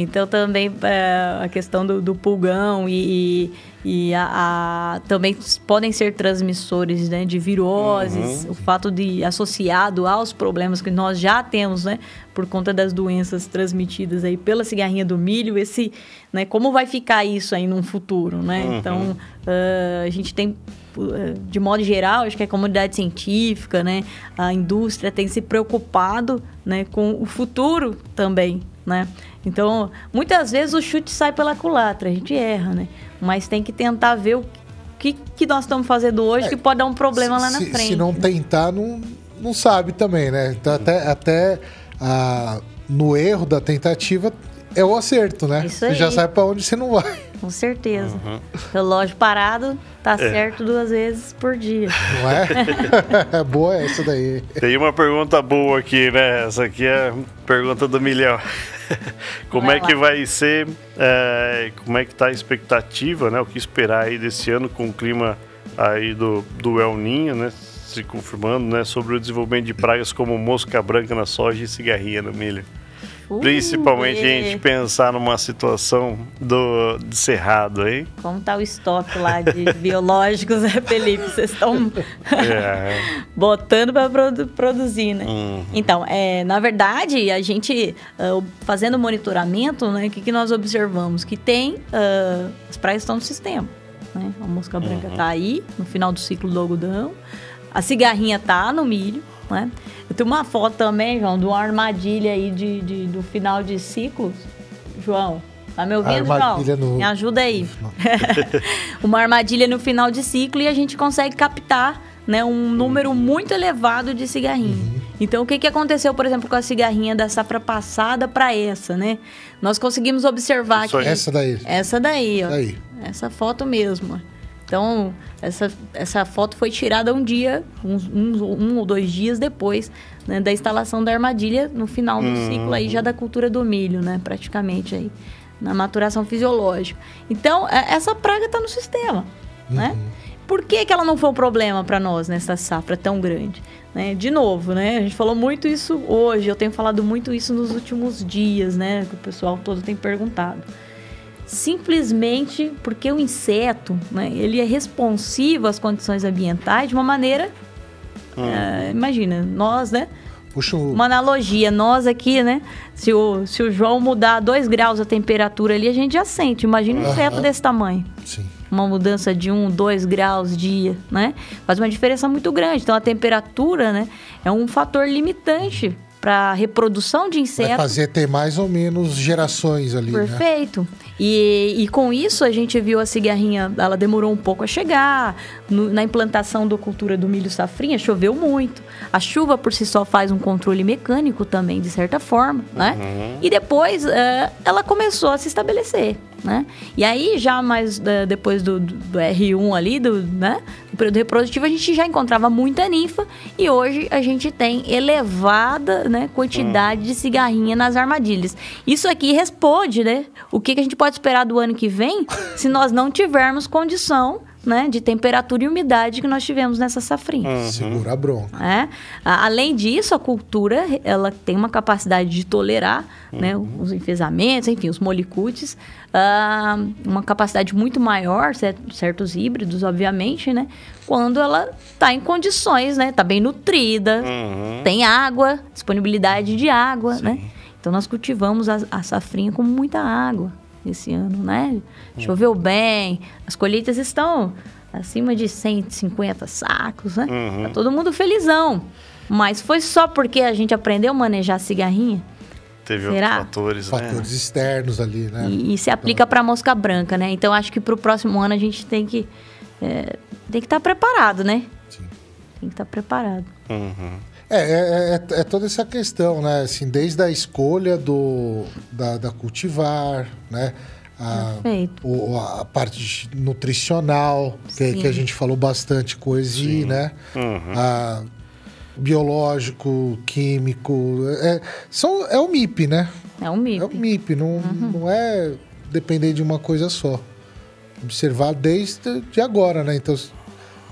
Então também é, a questão do, do pulgão e, e a, a, também podem ser transmissores né, de viroses, uhum. o fato de associado aos problemas que nós já temos, né, por conta das doenças transmitidas aí pela cigarrinha do milho, esse, né, como vai ficar isso aí no futuro, né? Uhum. Então uh, a gente tem de modo geral, acho que a comunidade científica, né, a indústria tem se preocupado, né, com o futuro também, né? Então, muitas vezes o chute sai pela culatra, a gente erra, né? Mas tem que tentar ver o que, que nós estamos fazendo hoje é, que pode dar um problema se, lá na frente. Se não tentar, não, não sabe também, né? Então, até, até ah, no erro da tentativa é o acerto, né? Isso aí. Você já sabe para onde você não vai. Com certeza. Uhum. Relógio parado tá é. certo duas vezes por dia. Não é? é boa essa daí. Tem uma pergunta boa aqui, né? Essa aqui é a pergunta do milhão. como vai é que vai ser, é, como é que tá a expectativa, né? O que esperar aí desse ano com o clima aí do, do El Ninho, né? Se confirmando, né? Sobre o desenvolvimento de pragas como mosca branca na soja e cigarrinha no milho. Uh, Principalmente é. a gente pensar numa situação do, do cerrado aí. Como tá o estoque lá de biológicos, né, Felipe? Vocês estão é. botando para produ produzir, né? Uhum. Então, é, na verdade, a gente, uh, fazendo monitoramento, né, o que, que nós observamos? Que tem, uh, as praias estão no sistema. Né? A mosca branca está uhum. aí, no final do ciclo do algodão. A cigarrinha está no milho, né? Eu tenho uma foto também, João, de uma armadilha aí de, de do final de ciclo. João, tá me ouvindo, João? No... Me ajuda aí. uma armadilha no final de ciclo e a gente consegue captar né, um número muito elevado de cigarrinha. Uhum. Então, o que, que aconteceu, por exemplo, com a cigarrinha da safra passada para essa, né? Nós conseguimos observar Isso que... Essa daí. Essa daí, ó. Daí. Essa foto mesmo. Então, essa, essa foto foi tirada um dia, uns, um, um ou dois dias depois né, da instalação da armadilha, no final do uhum. ciclo aí já da cultura do milho, né? Praticamente aí, na maturação fisiológica. Então, é, essa praga está no sistema, né? uhum. né? Por que, que ela não foi um problema para nós nessa safra tão grande? Né? De novo, né? A gente falou muito isso hoje, eu tenho falado muito isso nos últimos dias, né? Que o pessoal todo tem perguntado simplesmente porque o inseto, né, ele é responsivo às condições ambientais de uma maneira, hum. uh, imagina, nós, né? Puxa o... Uma analogia, nós aqui, né? Se o, se o João mudar dois graus a temperatura ali, a gente já sente. Imagina um inseto desse tamanho. Sim. Uma mudança de um, dois graus dia, né? Faz uma diferença muito grande. Então, a temperatura, né? É um fator limitante para reprodução de insetos. Vai fazer ter mais ou menos gerações ali. Né? Perfeito. Né? E, e com isso a gente viu a cigarrinha, ela demorou um pouco a chegar. No, na implantação da cultura do milho safrinha, choveu muito. A chuva por si só faz um controle mecânico também, de certa forma, né? Uhum. E depois uh, ela começou a se estabelecer. Né? E aí, já mais uh, depois do, do, R1 ali, do, né, do período reprodutivo, a gente já encontrava muita ninfa e hoje a gente tem elevada né, quantidade de cigarrinha nas armadilhas. Isso aqui responde, né? O que, que a gente pode esperar do ano que vem se nós não tivermos condição né, de temperatura e umidade que nós tivemos nessa safrinha. Uhum. Segura a bronca. É? Além disso, a cultura ela tem uma capacidade de tolerar uhum. né, os enfesamentos, enfim, os molicutes, uh, uma capacidade muito maior, certos híbridos, obviamente, né, quando ela está em condições, né, está bem nutrida, uhum. tem água, disponibilidade de água? Sim. né? Então nós cultivamos a, a safrinha com muita água esse ano, né? Choveu bem, as colheitas estão acima de 150 sacos, né? Uhum. Tá todo mundo felizão. Mas foi só porque a gente aprendeu a manejar cigarrinha? Teve Será? outros fatores, né? Fatores externos ali, né? E, e se aplica então... para mosca branca, né? Então acho que para o próximo ano a gente tem que é, tem que estar tá preparado, né? Sim. Tem que estar tá preparado. Uhum. É, é, é, é, toda essa questão, né? Assim, desde a escolha do, da, da cultivar, né? A, o, a parte nutricional, que, que, a gente falou bastante coisa, Sim. né? Uhum. A, biológico, químico. É, são, é o MIP, né? É o MIP. É o MIP, não, uhum. não é depender de uma coisa só. Observar desde de agora, né? Então,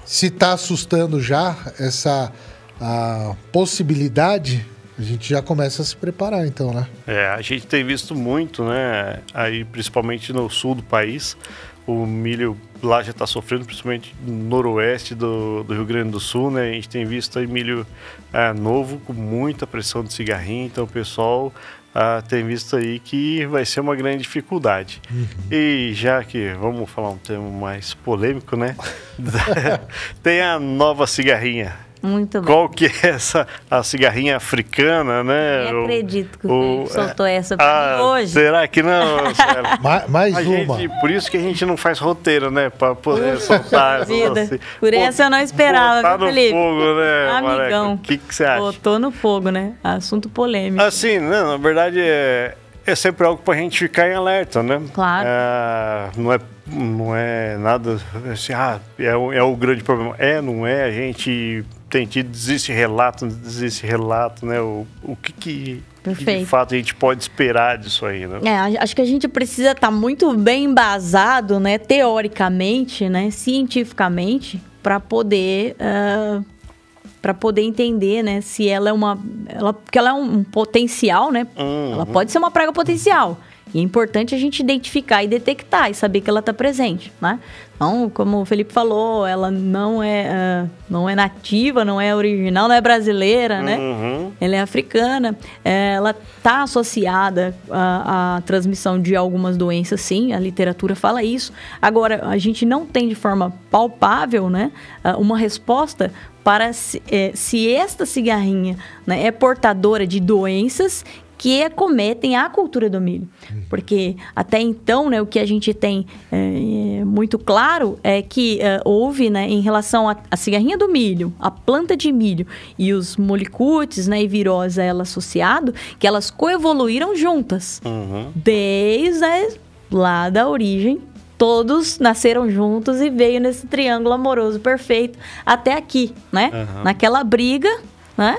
se está assustando já essa a possibilidade, a gente já começa a se preparar, então, né? É, a gente tem visto muito, né? Aí, principalmente no sul do país, o milho lá já está sofrendo, principalmente no noroeste do, do, Rio Grande do Sul, né? A gente tem visto aí milho é, novo com muita pressão de cigarrinho, então o pessoal ah, tem visto aí que vai ser uma grande dificuldade. Uhum. E já que vamos falar um tema mais polêmico, né? tem a nova cigarrinha. Muito bem. Qual que é essa a cigarrinha africana, né? Eu acredito que o, o soltou essa pra ah, hoje. Será que não? mais, mais uma. Gente, por isso que a gente não faz roteiro, né? Para poder soltar. Vida. Assim. Por Pô, essa eu não esperava, viu, no Felipe? fogo, né? Amigão. O que, que você acha? Botou no fogo, né? Assunto polêmico. Assim, não, na verdade é é sempre algo para a gente ficar em alerta, né? Claro. É, não, é, não é nada assim, ah, é, é o grande problema. É, não é, a gente tem tido esse relato, esse relato, né? O, o que, que, que, de fato a gente pode esperar disso aí, né? É, acho que a gente precisa estar tá muito bem embasado, né? Teoricamente, né? Cientificamente, para poder uh, para poder entender, né? Se ela é uma, ela, porque ela é um, um potencial, né? Uhum. Ela pode ser uma praga potencial. E é importante a gente identificar e detectar e saber que ela está presente, né? Então, como o Felipe falou, ela não é, uh, não é nativa, não é original, não é brasileira, né? Uhum. Ela é africana. É, ela está associada à, à, transmissão de algumas doenças, sim. A literatura fala isso. Agora, a gente não tem de forma palpável, né? Uma resposta para se, é, se esta cigarrinha né, é portadora de doenças que acometem a cultura do milho. Porque até então, né, o que a gente tem é, muito claro é que é, houve, né, em relação à cigarrinha do milho, a planta de milho e os molicutes né, e virose a ela associado, que elas coevoluíram juntas. Uhum. Desde lá da origem todos nasceram juntos e veio nesse triângulo amoroso perfeito até aqui, né? Uhum. Naquela briga, né?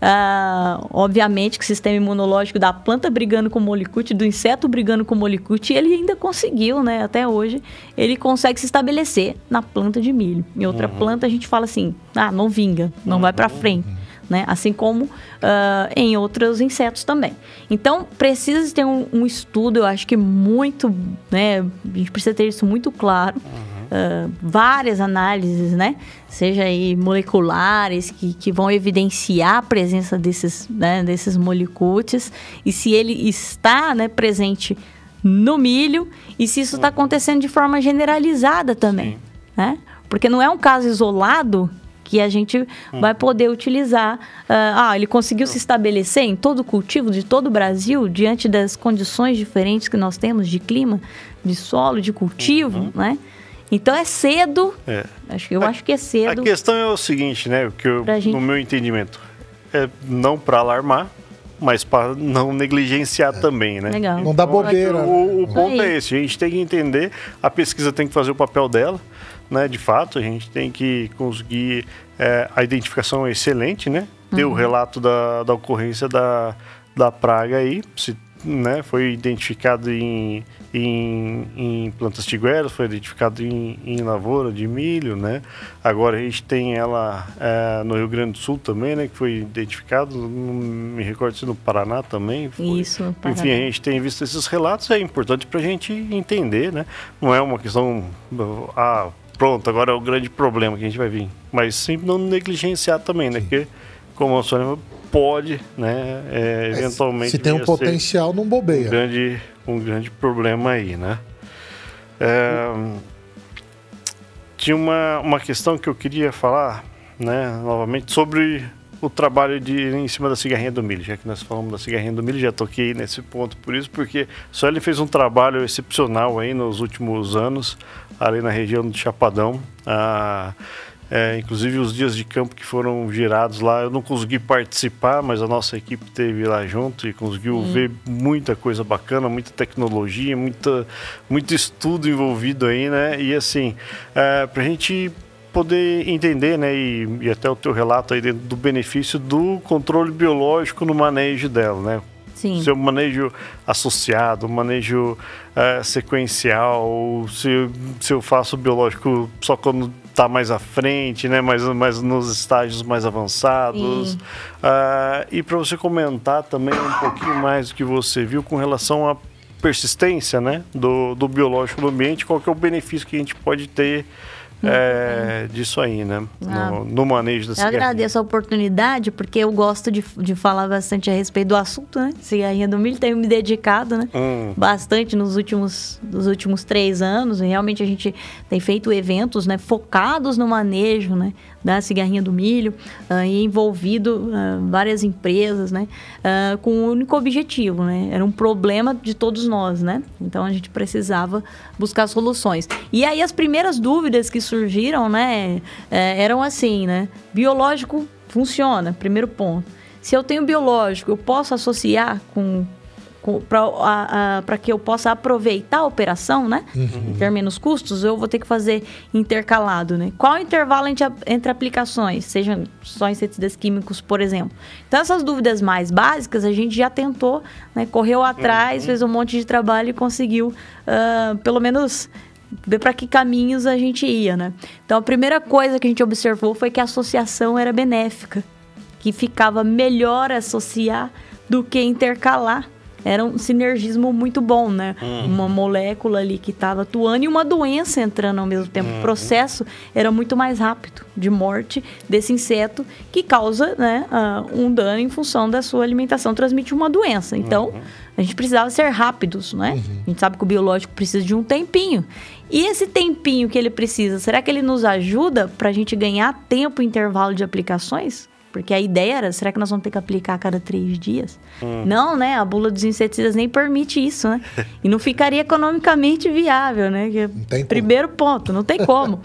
Uh, obviamente que o sistema imunológico da planta brigando com o molicute, do inseto brigando com o molicute, ele ainda conseguiu, né? Até hoje, ele consegue se estabelecer na planta de milho. Em outra uhum. planta, a gente fala assim, ah, não vinga, não uhum. vai para frente. Né? Assim como uh, em outros insetos também. Então, precisa ter um, um, estudo, eu acho que muito, né? A gente precisa ter isso muito claro. Uhum uh, várias análises, né? Seja aí moleculares, que, que vão evidenciar a presença desses, né, desses molicutes e se ele está né, presente no milho e se isso está acontecendo de forma generalizada também, Sim. né? Porque não é um caso isolado que a gente hum. vai poder utilizar. Uh, ah, ele conseguiu se estabelecer em todo o cultivo de todo o Brasil, diante das condições diferentes que nós temos de clima, de solo, de cultivo, uhum. né? Então é cedo. É. Acho, eu a, acho que é cedo. A questão é o seguinte, né? Que eu, gente... no meu entendimento, é não para alarmar, mas para não negligenciar é. também, né? Legal. Não dá então, bobeira. O, o né? ponto é esse, a gente tem que entender, a pesquisa tem que fazer o papel dela, né? De fato, a gente tem que conseguir é, a identificação é excelente, né? Ter uhum. o relato da, da ocorrência da, da praga aí, se né, foi identificado em, em, em plantas tigueras, foi identificado em, em, lavoura de milho, né? Agora a gente tem ela é, no Rio Grande do Sul também, né? Que foi identificado, não me recordo se no Paraná também. Foi. Isso, Paraná. Enfim, a gente tem visto esses relatos, é importante para a gente entender, né? Não é uma questão, ah, pronto, agora é o grande problema que a gente vai vir. Mas sempre não negligenciar também, né? Porque, como a Sônia pode, né, é, eventualmente... Se tem um potencial, não bobeia. Um grande, um grande problema aí, né? É, tinha uma, uma questão que eu queria falar, né, novamente, sobre o trabalho de em cima da cigarrinha do milho, já que nós falamos da cigarrinha do milho, já toquei nesse ponto por isso, porque só ele fez um trabalho excepcional aí nos últimos anos, ali na região do Chapadão. Ah, é, inclusive os dias de campo que foram girados lá, eu não consegui participar, mas a nossa equipe teve lá junto e conseguiu hum. ver muita coisa bacana, muita tecnologia, muita, muito estudo envolvido aí, né? E assim, é, para a gente poder entender, né, e, e, até o teu relato aí dentro do benefício do controle biológico no manejo dela, né? Sim. Seu manejo associado, manejo uh, sequencial, se, se eu faço biológico só quando está mais à frente, né? mais, mais nos estágios mais avançados. Uh, e para você comentar também um pouquinho mais do que você viu com relação à persistência né? do, do biológico no ambiente, qual que é o benefício que a gente pode ter é, disso aí, né? Ah, no, no, manejo da. Eu agradeço a oportunidade, porque eu gosto de, de falar bastante a respeito do assunto, né? Cigarrinha do milho, tenho me dedicado, né? Hum. Bastante nos últimos, nos últimos três anos. E realmente a gente tem feito eventos, né? Focados no manejo, né? Da cigarrinha do milho uh, e envolvido uh, várias empresas, né? Uh, com um único objetivo, né? Era um problema de todos nós, né? Então a gente precisava buscar soluções. E aí as primeiras dúvidas que surgiram, né, é, eram assim, né? Biológico funciona, primeiro ponto. Se eu tenho biológico, eu posso associar com, com para que eu possa aproveitar a operação, né? Uhum. Ter menos custos, eu vou ter que fazer intercalado, né? Qual o intervalo entre, entre aplicações, sejam só inseticidas químicos, por exemplo? Então, essas dúvidas mais básicas, a gente já tentou, né? Correu atrás, uhum. fez um monte de trabalho e conseguiu, uh, pelo menos ver para que caminhos a gente ia, né? Então a primeira coisa que a gente observou foi que a associação era benéfica, que ficava melhor associar do que intercalar. Era um sinergismo muito bom, né? Uhum. Uma molécula ali que estava atuando e uma doença entrando ao mesmo tempo. Uhum. O processo era muito mais rápido de morte desse inseto que causa né, uh, um dano em função da sua alimentação, transmite uma doença. Então, uhum. a gente precisava ser rápidos, né? Uhum. A gente sabe que o biológico precisa de um tempinho. E esse tempinho que ele precisa, será que ele nos ajuda para a gente ganhar tempo e intervalo de aplicações? Porque a ideia era, será que nós vamos ter que aplicar a cada três dias? Hum. Não, né? A bula dos inseticidas nem permite isso, né? E não ficaria economicamente viável, né? Que, primeiro ponto, não tem como.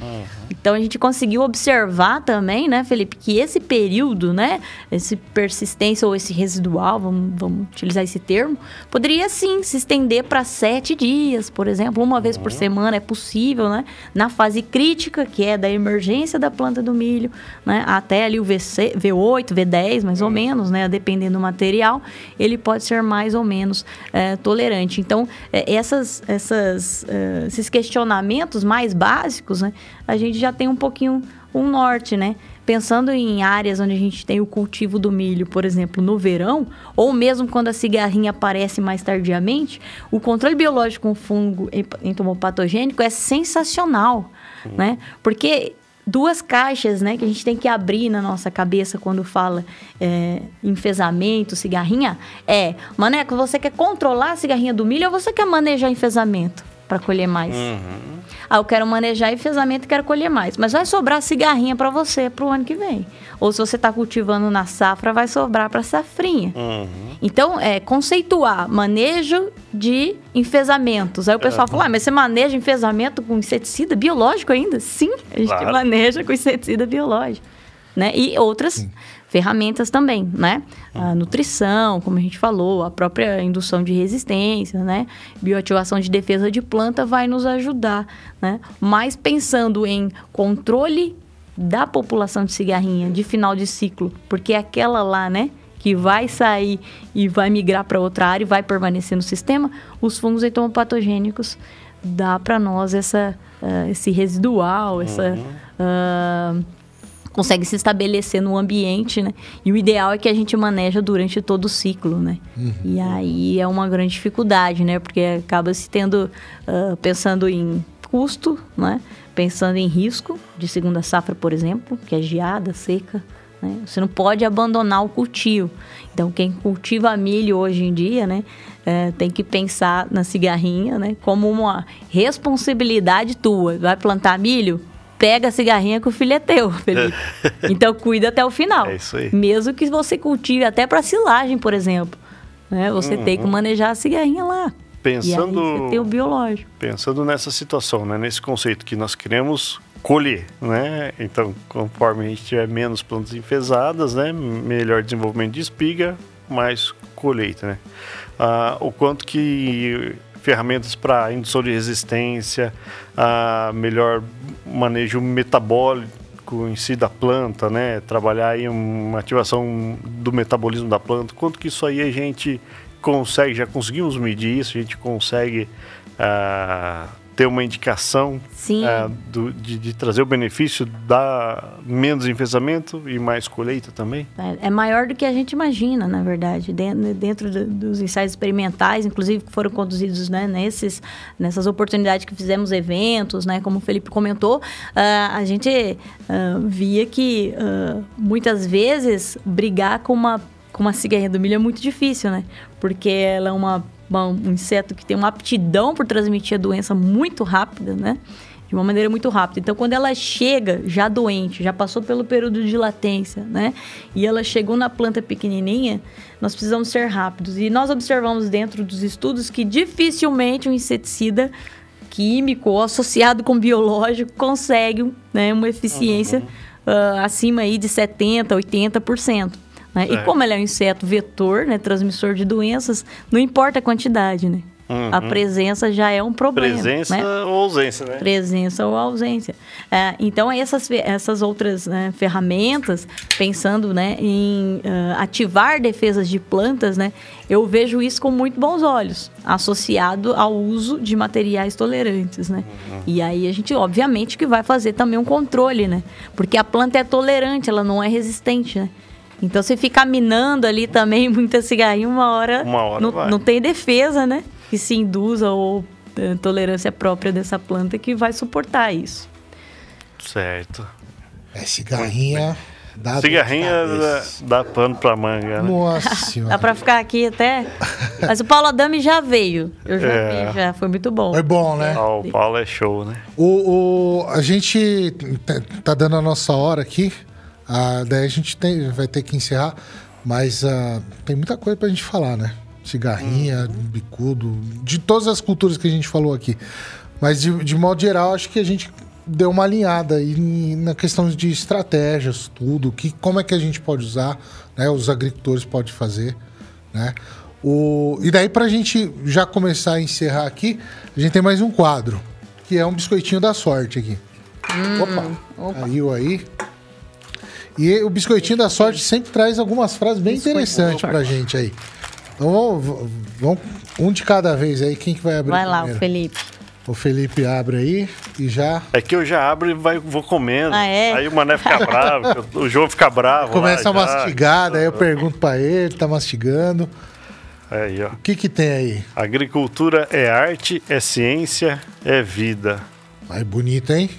Então a gente conseguiu observar também, né, Felipe, que esse período, né, esse persistência ou esse residual, vamos, vamos utilizar esse termo, poderia sim se estender para sete dias, por exemplo, uma vez por uhum. semana é possível, né, na fase crítica, que é da emergência da planta do milho, né, até ali o VC, V8, V10, mais ou uhum. menos, né, dependendo do material, ele pode ser mais ou menos é, tolerante. Então, é, essas, essas, é, esses questionamentos mais básicos, né, a gente já tem um pouquinho um norte, né? Pensando em áreas onde a gente tem o cultivo do milho, por exemplo, no verão, ou mesmo quando a cigarrinha aparece mais tardiamente, o controle biológico com fungo entomopatogênico é sensacional, né? Porque duas caixas, né, que a gente tem que abrir na nossa cabeça quando fala é, enfesamento, cigarrinha, é, Maneco, você quer controlar a cigarrinha do milho ou você quer manejar enfesamento? Para colher mais. Uhum. Ah, eu quero manejar enfesamento e quero colher mais. Mas vai sobrar cigarrinha para você para o ano que vem. Ou se você está cultivando na safra, vai sobrar para safrinha. Uhum. Então, é conceituar manejo de enfesamentos. Aí o pessoal uhum. fala, ah, mas você maneja enfesamento com inseticida biológico ainda? Sim, a gente claro. maneja com inseticida biológico. Né? E outras Sim ferramentas também, né? A nutrição, como a gente falou, a própria indução de resistência, né? Bioativação de defesa de planta vai nos ajudar, né? Mas pensando em controle da população de cigarrinha de final de ciclo, porque é aquela lá, né? que vai sair e vai migrar para outra área e vai permanecer no sistema, os fungos entomopatogênicos dá para nós essa, uh, esse residual, essa uhum. uh, consegue se estabelecer no ambiente, né? E o ideal é que a gente maneja durante todo o ciclo, né? Uhum. E aí é uma grande dificuldade, né? Porque acaba se tendo, uh, pensando em custo, né? Pensando em risco de segunda safra, por exemplo, que é geada, seca, né? Você não pode abandonar o cultivo. Então, quem cultiva milho hoje em dia, né? É, tem que pensar na cigarrinha, né? Como uma responsabilidade tua. Vai plantar milho? Pega a cigarrinha que o filho é teu, Felipe. então cuida até o final. É isso aí. Mesmo que você cultive até para silagem, por exemplo. Né? Você uhum. tem que manejar a cigarrinha lá. Pensando, e aí você tem o biológico. Pensando nessa situação, né? nesse conceito que nós queremos colher, né? Então, conforme a gente tiver menos plantas enfesadas, né? Melhor desenvolvimento de espiga, mais colheita, né? Ah, o quanto que ferramentas para indução de resistência, a melhor manejo metabólico em si da planta, né? Trabalhar aí uma ativação do metabolismo da planta. Quanto que isso aí a gente consegue, já conseguimos medir isso, a gente consegue uh, ter uma indicação uh, do, de, de, trazer o benefício da menos enfesamento e mais colheita também? É, é maior do que a gente imagina, na verdade. Dentro, dentro do, dos ensaios experimentais, inclusive que foram conduzidos né, nesses, nessas oportunidades que fizemos eventos, né, como o Felipe comentou, uh, a gente uh, via que muitas vezes brigar com uma com uma cigarrinha do milho é muito difícil, né? Porque ela é uma um inseto que tem uma aptidão por transmitir a doença muito rápida, né? De uma maneira muito rápida. Então, quando ela chega já doente, já passou pelo período de latência, né? E ela chegou na planta pequenininha, nós precisamos ser rápidos. E nós observamos dentro dos estudos que dificilmente um inseticida químico ou associado com biológico consegue né, uma eficiência uhum. uh, acima aí de 70%, 80%. Né? E como ele é um inseto vetor, né, transmissor de doenças, não importa a quantidade, né? Uhum. A presença já é um problema. Presença né? ou ausência, né? Presença ou ausência. É, então, essas, essas outras né, ferramentas, pensando né, em uh, ativar defesas de plantas, né, eu vejo isso com muito bons olhos, associado ao uso de materiais tolerantes. Né? Uhum. E aí a gente, obviamente, que vai fazer também um controle, né? Porque a planta é tolerante, ela não é resistente, né? Então, se ficar minando ali também muita cigarrinha, uma hora, uma hora não, não tem defesa, né? Que se induza ou é, tolerância própria dessa planta que vai suportar isso. Certo. É cigarrinha. Dá cigarrinha dá, dá pano pra manga. Né? Nossa senhora. Dá pra ficar aqui até. Mas o Paulo Adame já veio. Eu já é. vi, já. Foi muito bom. Foi bom, né? Ah, o Paulo é show, né? O, o, a gente tá dando a nossa hora aqui. Ah, daí a gente tem, vai ter que encerrar, mas ah, tem muita coisa pra gente falar, né? Cigarrinha, hum. bicudo, de todas as culturas que a gente falou aqui. Mas de, de modo geral, acho que a gente deu uma alinhada aí na questão de estratégias, tudo, que, como é que a gente pode usar, né? Os agricultores podem fazer, né? O, e daí, para a gente já começar a encerrar aqui, a gente tem mais um quadro, que é um biscoitinho da sorte aqui. Hum, opa, opa, caiu aí. E o Biscoitinho da Sorte sempre traz algumas frases bem interessantes pra gente aí. Então vamos, vamos, um de cada vez aí. Quem que vai abrir Vai lá, o Felipe. O Felipe abre aí e já. É que eu já abro e vai, vou comendo. Ah, é? Aí o Mané fica bravo, o João fica bravo. Começa lá, a mastigar, daí eu pergunto pra ele, tá mastigando. Aí, ó. O que que tem aí? Agricultura é arte, é ciência, é vida. Vai bonito, hein?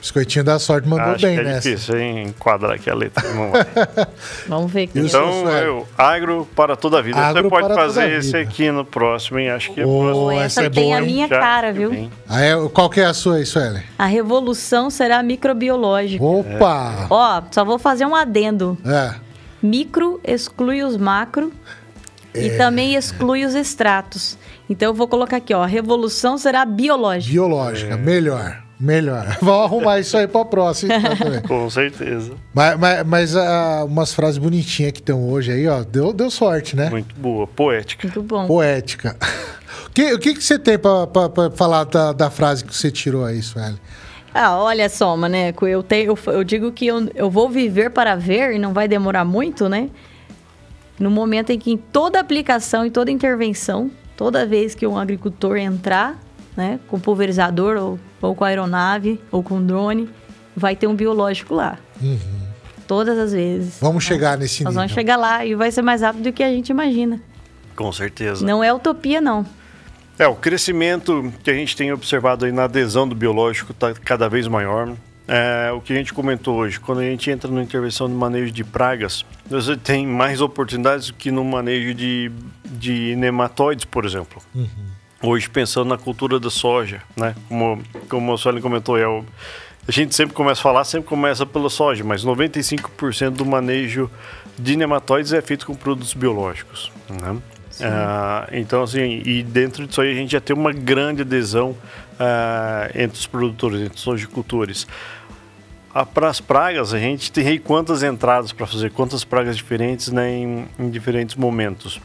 Biscoitinho da sorte mandou Acho bem que é nessa. difícil hein, enquadrar aqui a letra. Não vai. Vamos ver aqui. Então, Sueli? eu, agro para toda a vida. Agro Você pode fazer esse aqui no próximo, hein? Acho que é próximo. Pô, essa essa é tem boa, a minha Já cara, viu? Ah, é? Qual que é a sua aí, Sueli? A revolução será microbiológica. Opa! Ó, só vou fazer um adendo. É. Micro exclui os macro e também exclui os extratos. Então eu vou colocar aqui, ó, a revolução será biológica. Biológica, É. melhor. Melhor. Vamos arrumar isso aí pra próxima. então. Com certeza. mas mas, mas ah, umas frases bonitinhas que estão hoje aí, ó. Deu, deu sorte, né? Muito boa. Poética. Muito bom. Poética. O que, o que, que você tem pra, pra, pra falar da, da frase que você tirou aí, Sueli? Ah, olha só, Maneco, eu, tenho, eu, eu digo que eu, eu vou viver para ver e não vai demorar muito, né? No momento em que em toda aplicação e toda intervenção, toda vez que um agricultor entrar, né, com pulverizador ou, ou com aeronave ou com drone, vai ter um biológico lá. Todas as vezes. Vamos chegar nesse Nós nível. vamos chegar lá e vai ser mais rápido do que a gente imagina. Com certeza. Não é utopia, não. É, o crescimento que a gente tem observado aí na adesão do biológico está cada vez maior. É, o que a gente comentou hoje, quando a gente entra na intervenção de manejo de pragas, você tem mais oportunidades do que no manejo de, de nematóides, por exemplo. Hoje, pensando na cultura da soja, né? Como, como o Suelen comentou, é o, a gente sempre começa a falar, sempre começa pela soja, mas 95% do manejo de nematóides é feito com produtos biológicos, né? Ah, então, assim, e dentro disso aí a gente já tem uma grande adesão ah, entre os produtores, entre os sojicultores. Ah, Para as pragas, a gente tem aí quantas entradas para fazer, quantas pragas diferentes né, em, em diferentes momentos.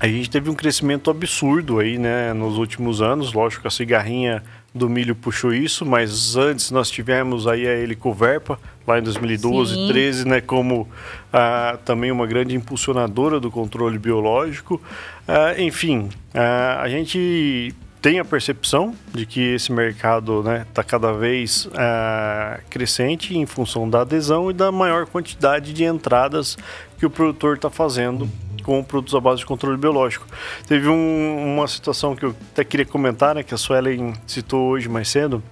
A gente teve um crescimento absurdo aí, né, nos últimos anos. Lógico que a cigarrinha do milho puxou isso, mas antes nós tivemos aí a Helicoverpa, lá em 2012, Sim. 13, né, como ah, também uma grande impulsionadora do controle biológico. Ah, enfim, ah, a gente tem a percepção de que esse mercado está cada vez ah, crescente em função da adesão e da maior quantidade de entradas que o produtor está fazendo com produtos à base de controle biológico. Teve um- uma situação que eu até queria comentar, né, que a Suelen citou hoje mais cedo,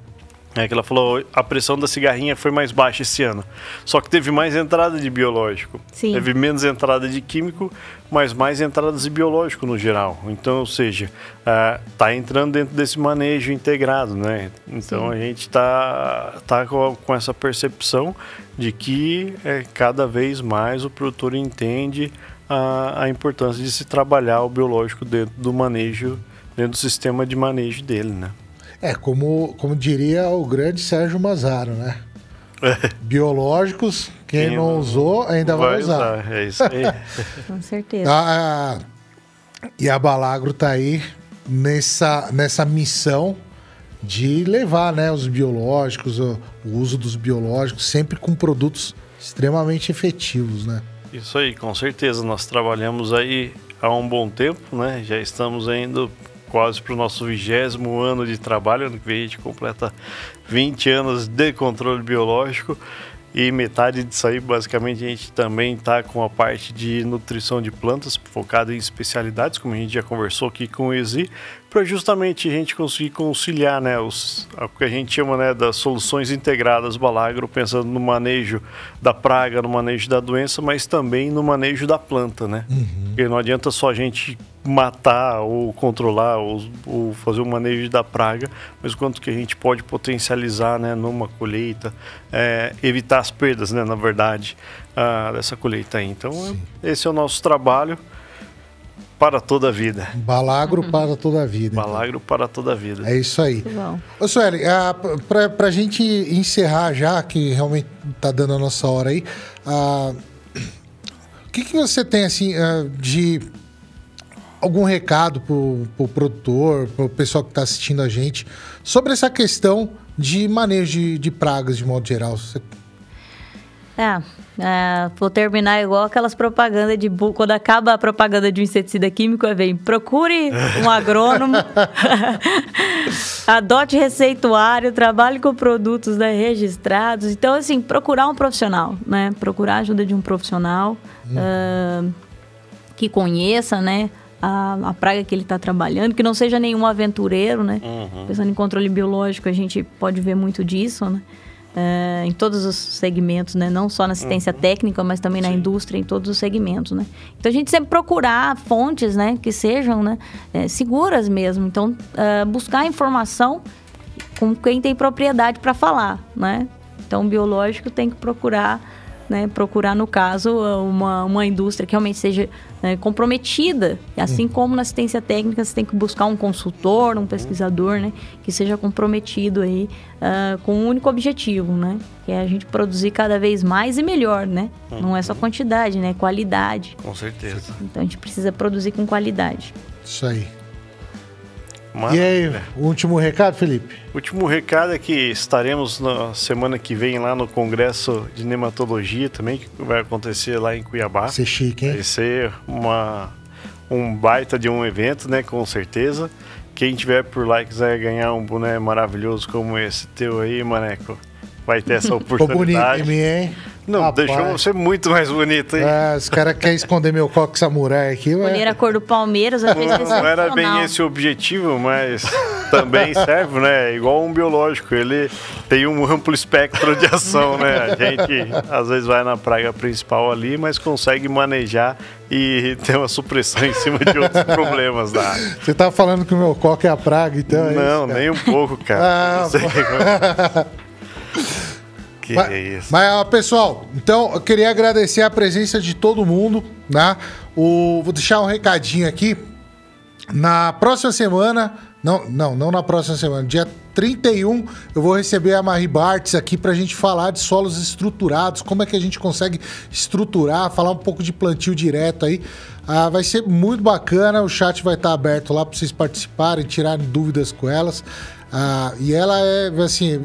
é que ela falou a pressão da cigarrinha foi mais baixa esse ano. Só que teve mais entrada de biológico. Sim. Teve menos entrada de químico, mas mais entradas de biológico no geral. Então, ou seja, está entrando dentro desse manejo integrado, né? Então Sim. a gente está tá com, com essa percepção de que é, cada vez mais o produtor entende a, a importância de se trabalhar o biológico dentro do manejo, dentro do sistema de manejo dele, né? É, como, como diria o grande Sérgio Mazaro, né? Biológicos, quem, Quem não não usou ainda vai, usar. É isso aí. Com certeza. Ah, ah, e a Balagro tá aí nessa, nessa missão de levar né, os biológicos, o, o uso dos biológicos, sempre com produtos extremamente efetivos, né? Isso aí, com certeza. Nós trabalhamos aí há um bom tempo, né? Já estamos indo quase para o nosso vigésimo ano de trabalho. Ano que vem a gente completa 20 anos de controle biológico. E metade disso aí, basicamente, a gente também está com a parte de nutrição de plantas, focada em especialidades, como a gente já conversou aqui com o Ezi, para justamente a gente conseguir conciliar né, os, o que a gente chama né, das soluções integradas Balagro, pensando no manejo da praga, no manejo da doença, mas também no manejo da planta, né? Porque não adianta só a gente matar ou controlar ou, ou fazer o manejo da praga, mas o quanto que a gente pode potencializar né, numa colheita, é, evitar as perdas, né, na verdade, ah, dessa colheita aí. Então, esse é o nosso trabalho para toda a vida. Balagro para toda a vida. então. Balagro para toda a vida. É isso aí. Ô, Sueli, ah, p- pra, pra gente encerrar já, que realmente tá dando a nossa hora aí, ah, o que, que você tem, assim, ah, de algum recado pro, pro produtor, pro pessoal que tá assistindo a gente, sobre essa questão de manejo de, de pragas de modo geral? Você- É, é, vou terminar igual aquelas propagandas de bu- quando acaba a propaganda de um inseticida químico, vem procure um agrônomo, adote receituário, trabalhe com produtos né, registrados. Então, assim, procurar um profissional, né? Procurar a ajuda de um profissional ah, que conheça, né? A, a praga que ele está trabalhando, que não seja nenhum aventureiro, né? Pensando em controle biológico, a gente pode ver muito disso, né? É, em todos os segmentos, né? Não só na assistência uhum. técnica, mas também Sim. na indústria, em todos os segmentos, né? Então a gente sempre procurar fontes, né? Que sejam, né? É, seguras mesmo. Então uh, buscar informação com quem tem propriedade para falar, né? Então o biológico tem que procurar né, procurar, no caso, uma, uma indústria que realmente seja né, comprometida. Assim como na assistência técnica, você tem que buscar um consultor, um pesquisador, né, que seja comprometido aí uh, com um único objetivo, né, que é a gente produzir cada vez mais e melhor, né? Uhum. Não é só quantidade, né? Qualidade. Com certeza. Então a gente precisa produzir com qualidade. Isso aí. E aí, o último recado, Felipe? Último recado é que estaremos na semana que vem lá no Congresso de Nematologia também, que vai acontecer lá em Cuiabá. Vai ser chique, hein? Vai ser uma, um baita de um evento, né? Com certeza. Quem tiver por lá e quiser ganhar um boné maravilhoso como esse teu aí, Maneco, vai ter essa oportunidade. Ficou bonito em mim, hein? Não, Rapaz. deixou você muito mais bonito, hein? É, os caras querem esconder meu coque samurai aqui. Escolher a cor do Palmeiras, às vezes Não era bem esse o objetivo, mas também serve, né? Igual um biológico, ele tem um amplo espectro de ação, né? A gente às vezes vai na praga principal ali, mas consegue manejar e ter uma supressão em cima de outros problemas da área. Você tá falando que o meu coque é a praga, então? É Não, isso, nem um pouco, cara. Ah, que mas, é isso. Mas, ó, pessoal, então eu queria agradecer a presença de todo mundo, né? O, vou deixar um recadinho aqui. Na próxima semana, não, não, não na próxima semana, dia 31, eu vou receber a Marie Bartz aqui para a gente falar de solos estruturados, como é que a gente consegue estruturar, falar um pouco de plantio direto aí. Ah, vai ser muito bacana, o chat vai estar aberto lá para vocês participarem, tirarem dúvidas com elas. Ah, e ela é, assim,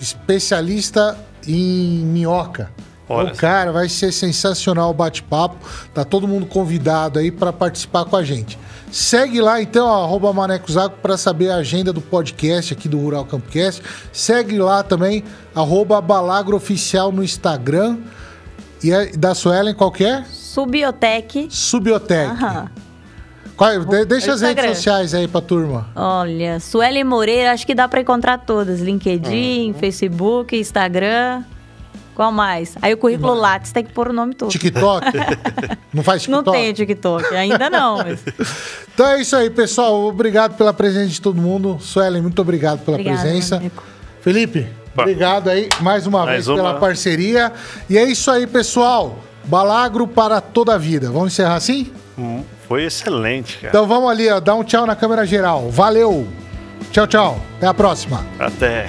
especialista em minhoca. Olha o cara vai ser sensacional o bate-papo. Tá todo mundo convidado aí para participar com a gente. Segue lá então, arroba Manecozago, para saber a agenda do podcast aqui do Rural Campcast. Segue lá também, arroba Balagro Oficial no Instagram. E é, da Suelen, qual que é? Subiotec. Subiotec. Aham. Qual, de, deixa as redes sociais aí pra turma. Olha, Sueli Moreira, acho que dá pra encontrar todas: LinkedIn, uhum. Facebook, Instagram. Qual mais? Aí o currículo Lattes tem que pôr o nome todo. TikTok? não faz TikTok? Não tem TikTok, ainda não. Mas... então é isso aí, pessoal. Obrigado pela presença de todo mundo. Suelen, muito obrigado pela Obrigada, presença. Felipe, obrigado aí mais uma mais vez uma. pela parceria. E é isso aí, pessoal. Balagro para toda a vida. Vamos encerrar assim? Hum. Foi excelente, cara. Então vamos ali, ó, dar um tchau na câmera geral. Valeu! Tchau, tchau. Até a próxima. Até.